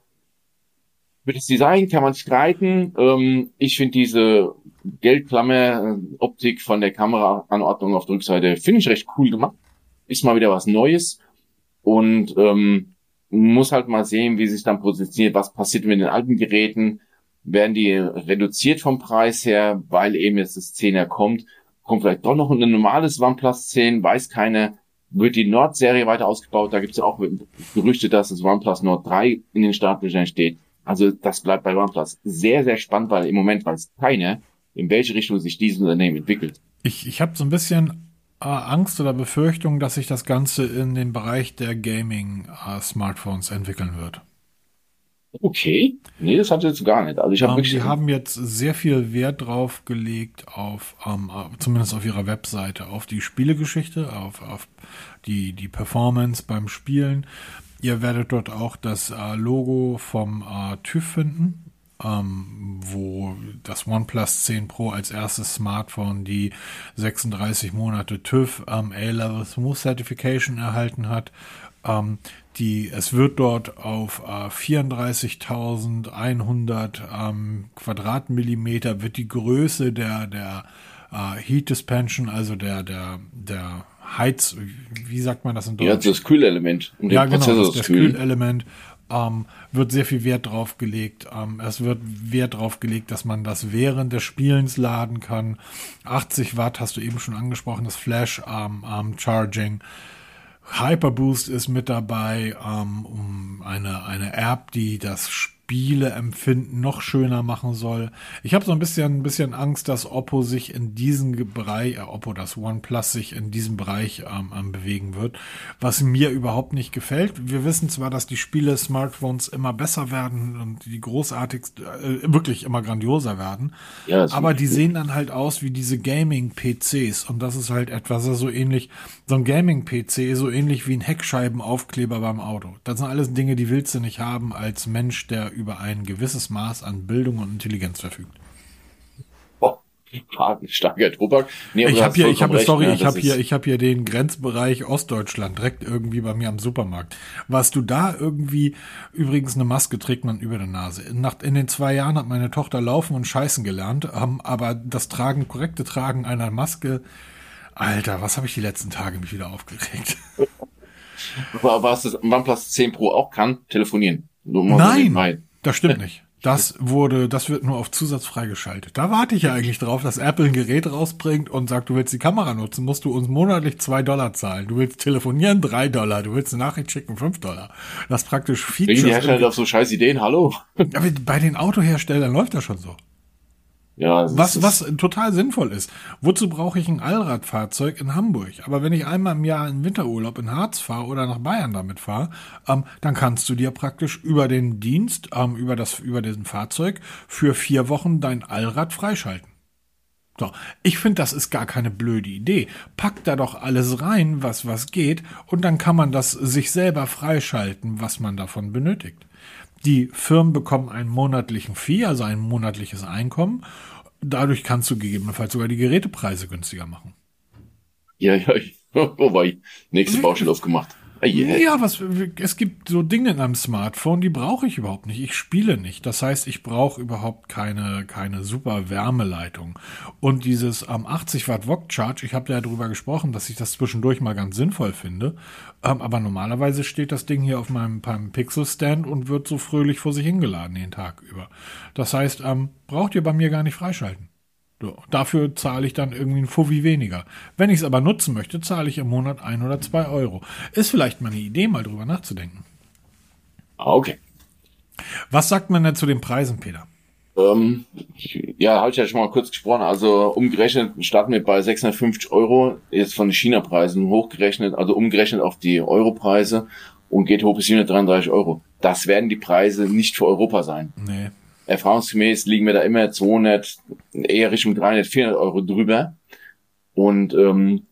Mit das Design kann man streiten. Ähm, ich finde diese Geldklammer-Optik von der Kameraanordnung auf der Rückseite finde ich recht cool gemacht. Ist mal wieder was Neues. Und ähm, muss halt mal sehen, wie sich dann positioniert, was passiert mit den alten Geräten. Werden die reduziert vom Preis her, weil eben jetzt das 10er kommt. Kommt vielleicht doch noch ein normales OnePlus 10, weiß keiner wird die Nord-Serie weiter ausgebaut. Da gibt es ja auch Gerüchte, dass das OnePlus Nord 3 in den Startlöchern steht. Also das bleibt bei OnePlus sehr, sehr spannend, weil im Moment weiß keiner, in welche Richtung sich dieses Unternehmen entwickelt. Ich, ich habe so ein bisschen äh, Angst oder Befürchtung, dass sich das Ganze in den Bereich der Gaming-Smartphones äh, entwickeln wird. Okay, nee, das hatte jetzt gar nicht. Also ich habe ähm, wirklich. Sie haben jetzt sehr viel Wert drauf gelegt auf, um, ähm, zumindest auf ihrer Webseite, auf die Spielegeschichte, auf, auf die, die Performance beim Spielen. Ihr werdet dort auch das äh, Logo vom äh, TÜV finden, ähm, wo das OnePlus 10 Pro als erstes Smartphone die 36 Monate TÜV ähm, A-Level Smooth Certification erhalten hat. Ähm, die, es wird dort auf äh, 34.100 ähm, Quadratmillimeter wird die Größe der, der äh, Heat Dispension, also der, der, der Heiz, wie sagt man das in Deutsch? Ja, das Kühlelement. Um ja, genau, das, das Kühlelement. Ähm, wird sehr viel Wert drauf gelegt. Ähm, es wird Wert drauf gelegt, dass man das während des Spielens laden kann. 80 Watt hast du eben schon angesprochen, das Flash ähm, ähm, Charging. Hyperboost ist mit dabei, ähm, um eine, eine App, die das Spieleempfinden noch schöner machen soll. Ich habe so ein bisschen, ein bisschen Angst, dass Oppo sich in diesem Bereich, äh, Oppo, das OnePlus sich in diesem Bereich ähm, bewegen wird, was mir überhaupt nicht gefällt. Wir wissen zwar, dass die Spiele Smartphones immer besser werden und die großartigst, äh, wirklich immer grandioser werden, ja, aber die sehen dann halt aus wie diese Gaming-PCs und das ist halt etwas so ähnlich, so ein Gaming-PC so ähnlich wie ein Heckscheibenaufkleber beim Auto. Das sind alles Dinge, die willst du nicht haben als Mensch, der über ein gewisses Maß an Bildung und Intelligenz verfügt. Oh, starker Tobak. Nee, ich habe hier, ich habe, sorry, ne? ich habe hier, ich habe hier den Grenzbereich Ostdeutschland direkt irgendwie bei mir am Supermarkt. Was du da irgendwie, übrigens eine Maske trägt man über der Nase. Nach, in den zwei Jahren hat meine Tochter laufen und scheißen gelernt, aber das Tragen, korrekte Tragen einer Maske, Alter, was habe ich die letzten Tage mich wieder aufgeregt? Was das OnePlus 10 Pro auch kann, telefonieren. Nein, das stimmt nicht. Das wurde, das wird nur auf Zusatz freigeschaltet. Da warte ich ja eigentlich drauf, dass Apple ein Gerät rausbringt und sagt, du willst die Kamera nutzen, musst du uns monatlich zwei Dollar zahlen. Du willst telefonieren, drei Dollar. Du willst eine Nachricht schicken, fünf Dollar. Das praktisch Features. Wegen die Hersteller auf so scheiß Ideen, hallo? Ja, bei den Autoherstellern läuft das schon so. Ja, was, was total sinnvoll ist. Wozu brauche ich ein Allradfahrzeug in Hamburg? Aber wenn ich einmal im Jahr in Winterurlaub in Harz fahre oder nach Bayern damit fahre, ähm, dann kannst du dir praktisch über den Dienst, ähm, über das, über diesen Fahrzeug für vier Wochen dein Allrad freischalten. So, ich finde, das ist gar keine blöde Idee. Pack da doch alles rein, was was geht, und dann kann man das sich selber freischalten, was man davon benötigt. Die Firmen bekommen einen monatlichen Fee, also ein monatliches Einkommen. Dadurch kannst du gegebenenfalls sogar die Gerätepreise günstiger machen. Ja, ja, wobei, nächste Baustelle aufgemacht. Ja, was, es gibt so Dinge in einem Smartphone, die brauche ich überhaupt nicht. Ich spiele nicht. Das heißt, ich brauche überhaupt keine, keine super Wärmeleitung. Und dieses ähm, 80 Watt Wok Charge, ich habe ja darüber gesprochen, dass ich das zwischendurch mal ganz sinnvoll finde. Ähm, aber normalerweise steht das Ding hier auf meinem, meinem Pixel Stand und wird so fröhlich vor sich hingeladen den Tag über. Das heißt, ähm, braucht ihr bei mir gar nicht freischalten. Dafür zahle ich dann irgendwie ein Fuffi weniger. Wenn ich es aber nutzen möchte, zahle ich im Monat ein oder zwei Euro. Ist vielleicht mal eine Idee, mal drüber nachzudenken. Ah, okay. Was sagt man denn zu den Preisen, Peter? Ähm, ja, habe ich ja schon mal kurz gesprochen. Also umgerechnet starten wir bei 650 Euro, jetzt von den China-Preisen hochgerechnet, also umgerechnet auf die Euro-Preise und geht hoch bis 733 Euro. Das werden die Preise nicht für Europa sein. Nee erfahrungsgemäß liegen wir da immer 200, eher Richtung 300, 400 Euro drüber. Und ähm,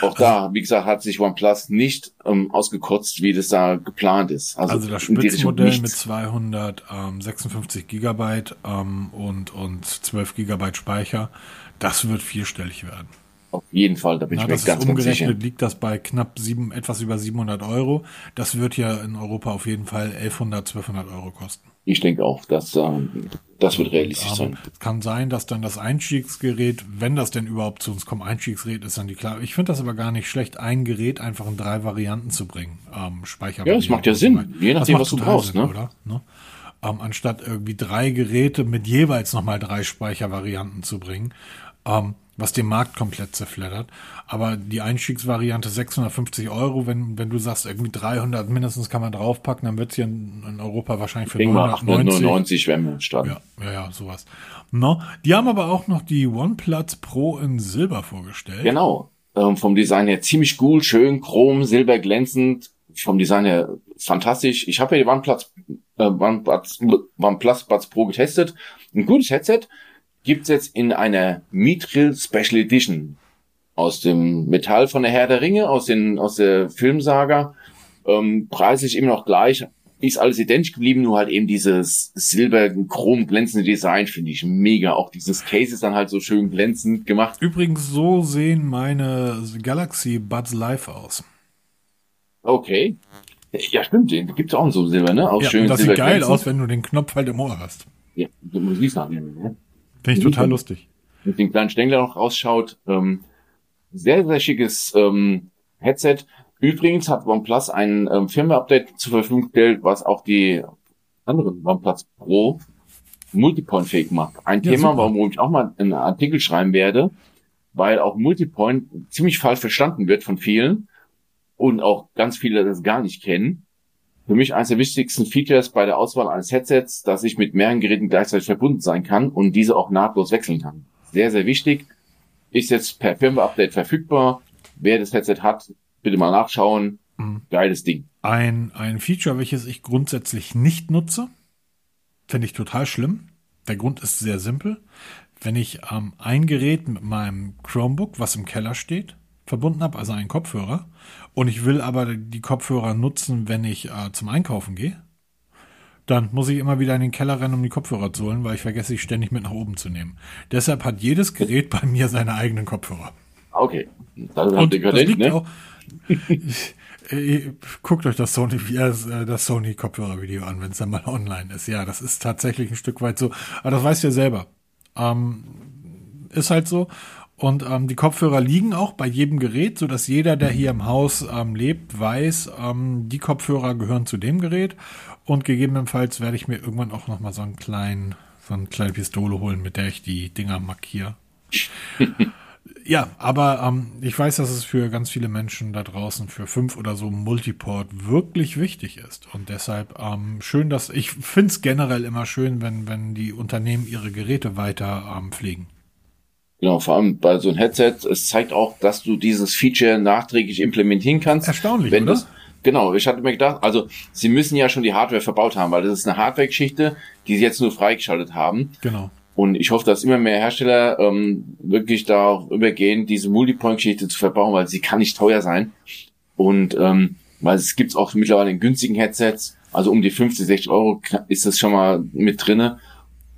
auch da, wie gesagt, hat sich OnePlus nicht ähm, ausgekotzt, wie das da geplant ist. Also, also das Spitzenmodell mit 256 Gigabyte ähm, und, und 12 Gigabyte Speicher, das wird vierstellig werden. Auf jeden Fall, da bin Na, ich mir ganz, ganz sicher. liegt das bei knapp sieben, etwas über 700 Euro. Das wird ja in Europa auf jeden Fall 1100, 1200 Euro kosten. Ich denke auch, dass ähm, das wird realistisch sein. Es kann sein, dass dann das Einstiegsgerät, wenn das denn überhaupt zu uns kommt, Einstiegsgerät ist dann die klar. Ich finde das aber gar nicht schlecht, ein Gerät einfach in drei Varianten zu bringen. Ähm, Speicher. Ja, das macht ja Sinn, je nachdem, was du brauchst, Sinn, ne? Oder? Ne? Ähm, anstatt irgendwie drei Geräte mit jeweils nochmal drei Speichervarianten zu bringen. Ähm, was den Markt komplett zerfleddert. Aber die Einstiegsvariante 650 Euro, wenn, wenn du sagst, irgendwie 300 mindestens kann man draufpacken, dann wird es hier in, in, Europa wahrscheinlich für 990 wenn wir starten. Ja, ja, ja, sowas. No, die haben aber auch noch die OnePlus Pro in Silber vorgestellt. Genau. Ähm, vom Design her ziemlich cool, schön, chrom, silber glänzend. Vom Design her fantastisch. Ich habe ja die OnePlus, äh, OnePlus, OnePlus Buds Pro getestet. Ein gutes Headset gibt's jetzt in einer Mithril Special Edition aus dem Metall von der Herr der Ringe, aus den aus der Filmsaga. Ähm, preislich immer noch gleich, ist alles identisch geblieben, nur halt eben dieses silber, chrom glänzende Design finde ich mega. Auch dieses Case ist dann halt so schön glänzend gemacht. Übrigens, so sehen meine Galaxy Buds Live aus. Okay. Ja, stimmt, den gibt's auch in so Silber, ne? Auch ja, schön das sieht geil glänzend. aus, wenn du den Knopf halt im Ohr hast. Ja, du musst nicht sagen, ne? Finde ich total lustig. Mit dem kleinen Stängler noch rausschaut. Ähm, sehr, sehr schickes ähm, Headset. Übrigens hat OnePlus ein ähm, Firmware-Update zur Verfügung gestellt, was auch die anderen OnePlus Pro Multipoint-fähig macht. Ein ja, Thema, super. warum ich auch mal einen Artikel schreiben werde, weil auch Multipoint ziemlich falsch verstanden wird von vielen und auch ganz viele das gar nicht kennen. Für mich eines der wichtigsten Features bei der Auswahl eines Headsets, dass ich mit mehreren Geräten gleichzeitig verbunden sein kann und diese auch nahtlos wechseln kann. Sehr, sehr wichtig. Ist jetzt per Firmware-Update verfügbar. Wer das Headset hat, bitte mal nachschauen. Mhm. Geiles Ding. Ein, ein Feature, welches ich grundsätzlich nicht nutze, finde ich total schlimm. Der Grund ist sehr simpel. Wenn ich ähm, ein Gerät mit meinem Chromebook, was im Keller steht, verbunden habe, also einen Kopfhörer, und ich will aber die Kopfhörer nutzen, wenn ich äh, zum Einkaufen gehe, dann muss ich immer wieder in den Keller rennen, um die Kopfhörer zu holen, weil ich vergesse, ich ständig mit nach oben zu nehmen. Deshalb hat jedes Gerät bei mir seine eigenen Kopfhörer. Okay. Das, und das liegt ne? auch, guckt euch das Sony, äh, das Sony Kopfhörer-Video an, wenn es dann mal online ist. Ja, das ist tatsächlich ein Stück weit so. Aber das weißt du ja selber. Ähm, ist halt so. Und ähm, die Kopfhörer liegen auch bei jedem Gerät, so dass jeder, der hier im Haus ähm, lebt, weiß, ähm, die Kopfhörer gehören zu dem Gerät. Und gegebenenfalls werde ich mir irgendwann auch noch mal so einen kleinen, so eine kleine Pistole holen, mit der ich die Dinger markiere. Ja, aber ähm, ich weiß, dass es für ganz viele Menschen da draußen für fünf oder so Multiport wirklich wichtig ist. Und deshalb ähm, schön, dass ich finde es generell immer schön, wenn, wenn die Unternehmen ihre Geräte weiter ähm, pflegen. Genau, vor allem bei so einem Headset, es zeigt auch, dass du dieses Feature nachträglich implementieren kannst. Erstaunlich, wenn oder? Das, genau, ich hatte mir gedacht, also sie müssen ja schon die Hardware verbaut haben, weil das ist eine Hardware-Geschichte, die sie jetzt nur freigeschaltet haben. Genau. Und ich hoffe, dass immer mehr Hersteller ähm, wirklich da übergehen, diese Multipoint-Geschichte zu verbauen, weil sie kann nicht teuer sein. Und ähm, weil es gibt auch mittlerweile in günstigen Headsets, also um die 50, 60 Euro ist das schon mal mit drinne.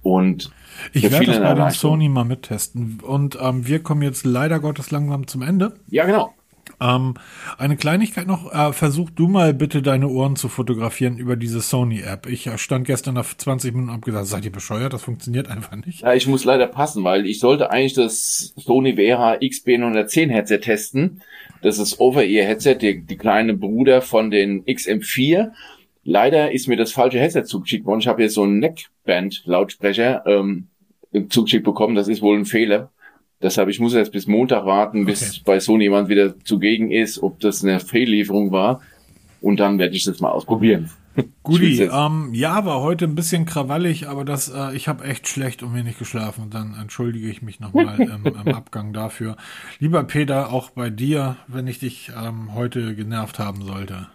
Und ich werde das bei dem Sony mal mittesten. Und ähm, wir kommen jetzt leider Gottes langsam zum Ende. Ja, genau. Ähm, eine Kleinigkeit noch, äh, versuch du mal bitte deine Ohren zu fotografieren über diese Sony-App. Ich äh, stand gestern nach 20 Minuten und hab gesagt, seid ihr bescheuert? Das funktioniert einfach nicht. Ja, ich muss leider passen, weil ich sollte eigentlich das Sony WH XB910 Headset testen. Das ist Over-Ear-Headset, die, die kleine Bruder von den XM4. Leider ist mir das falsche Headset zugeschickt worden. Ich habe jetzt so einen Neckband-Lautsprecher ähm, zugeschickt bekommen. Das ist wohl ein Fehler. Deshalb, ich muss jetzt bis Montag warten, bis okay. bei Sony jemand wieder zugegen ist, ob das eine Fehllieferung war. Und dann werde ich das mal ausprobieren. Guti, ähm, ja, war heute ein bisschen krawallig, aber das, äh, ich habe echt schlecht und wenig geschlafen. Dann entschuldige ich mich nochmal im, im Abgang dafür. Lieber Peter, auch bei dir, wenn ich dich ähm, heute genervt haben sollte.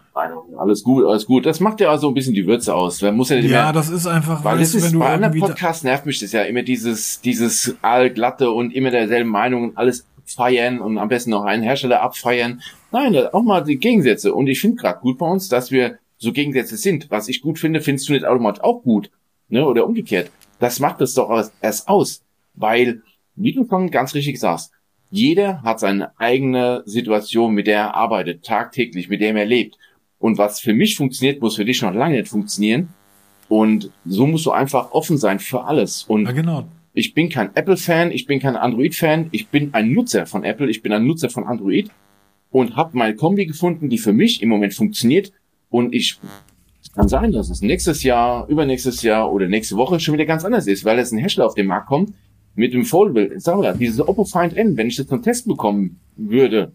Alles gut, alles gut. Das macht ja also ein bisschen die Würze aus. Man muss ja, ja mehr, das ist einfach, weil es ist, bei anderen Podcasts nervt mich das ja immer dieses, dieses allglatte und immer derselben Meinung und alles feiern und am besten noch einen Hersteller abfeiern. Nein, auch mal die Gegensätze. Und ich finde gerade gut bei uns, dass wir so Gegensätze sind. Was ich gut finde, findest du nicht automatisch auch gut. Ne? Oder umgekehrt. Das macht es doch erst aus. Weil, wie du schon ganz richtig sagst, jeder hat seine eigene Situation, mit der er arbeitet, tagtäglich, mit der er lebt. Und was für mich funktioniert, muss für dich noch lange nicht funktionieren. Und so musst du einfach offen sein für alles. Und ja, genau. ich bin kein Apple-Fan, ich bin kein Android-Fan, ich bin ein Nutzer von Apple, ich bin ein Nutzer von Android und habe meine Kombi gefunden, die für mich im Moment funktioniert. Und ich kann sein, dass es nächstes Jahr, übernächstes Jahr oder nächste Woche schon wieder ganz anders ist, weil es ein Hersteller auf den Markt kommt mit dem Foldable. Sag mal, dieses Oppo Find N, wenn ich das zum Test bekommen würde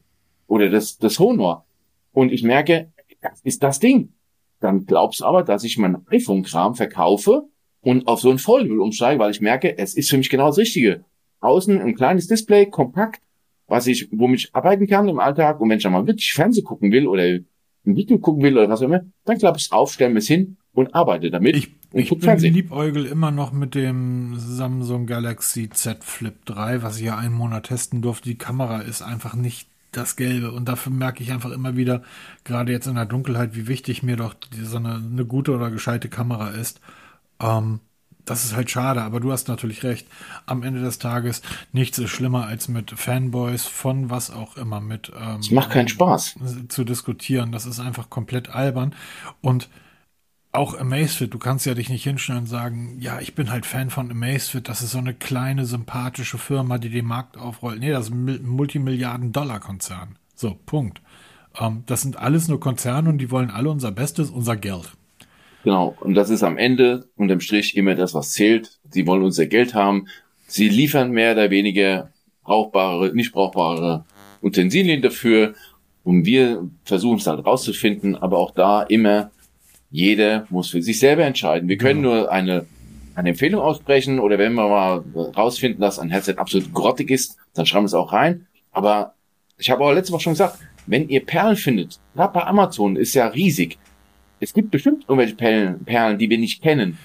oder das, das Honor und ich merke, das ist das Ding. Dann glaubst du aber, dass ich meinen iPhone-Kram verkaufe und auf so ein Foldable umsteige, weil ich merke, es ist für mich genau das Richtige. Außen ein kleines Display, kompakt, was ich, womit ich arbeiten kann im Alltag. Und wenn ich dann mal wirklich Fernsehen gucken will oder ein Video gucken will oder was auch immer, dann klappe ich es auf, stelle es hin und arbeite damit. Ich, ich bin Fernsehen. liebäugel immer noch mit dem Samsung Galaxy Z Flip 3, was ich ja einen Monat testen durfte. Die Kamera ist einfach nicht das Gelbe. Und dafür merke ich einfach immer wieder, gerade jetzt in der Dunkelheit, wie wichtig mir doch so eine, eine gute oder gescheite Kamera ist. Ähm, das ist halt schade, aber du hast natürlich recht. Am Ende des Tages nichts ist schlimmer als mit Fanboys von was auch immer mit. Ähm, es macht keinen Spaß zu diskutieren. Das ist einfach komplett albern und auch Amazfit, du kannst ja dich nicht hinstellen und sagen, ja, ich bin halt Fan von Amazfit, das ist so eine kleine, sympathische Firma, die den Markt aufrollt. Nee, das ist ein Multimilliarden-Dollar-Konzern. So, Punkt. Ähm, das sind alles nur Konzerne und die wollen alle unser Bestes, unser Geld. Genau, und das ist am Ende unterm Strich immer das, was zählt. Sie wollen unser Geld haben. Sie liefern mehr oder weniger brauchbare, nicht brauchbare Utensilien dafür und wir versuchen es halt rauszufinden, aber auch da immer Jeder muss für sich selber entscheiden. Wir können nur eine, eine Empfehlung aussprechen oder wenn wir mal rausfinden, dass ein Headset absolut grottig ist, dann schreiben wir es auch rein. Aber ich habe auch letzte Woche schon gesagt, wenn ihr Perlen findet, gerade bei Amazon ist ja riesig. Es gibt bestimmt irgendwelche Perlen, Perlen, die wir nicht kennen.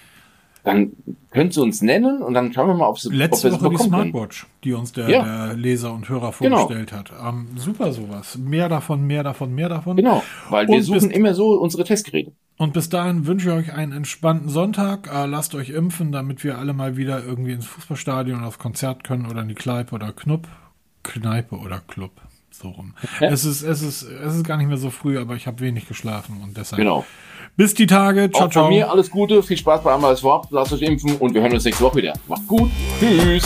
Dann könnt ihr uns nennen und dann schauen wir mal, ob sie Letzte ob wir Woche die bekommen können. Smartwatch, die uns der, Ja. der Leser und Hörer Genau. vorgestellt hat. Ähm, super sowas. Mehr davon, mehr davon, mehr davon. Genau, weil wir Und suchen bis- immer so unsere Testgeräte. Und bis dahin wünsche ich euch einen entspannten Sonntag. Äh, lasst euch impfen, damit wir alle mal wieder irgendwie ins Fußballstadion, aufs Konzert können oder in die Kneipe oder Knupp. Kneipe oder Club. So rum. Es ist, es ist, es ist gar nicht mehr so früh, aber ich habe wenig geschlafen und deshalb. Genau. Bis die Tage. Ciao, Auch ciao. von mir alles Gute, viel Spaß bei einmal Wort, lasst euch impfen und wir hören uns nächste Woche wieder. Macht gut, tschüss.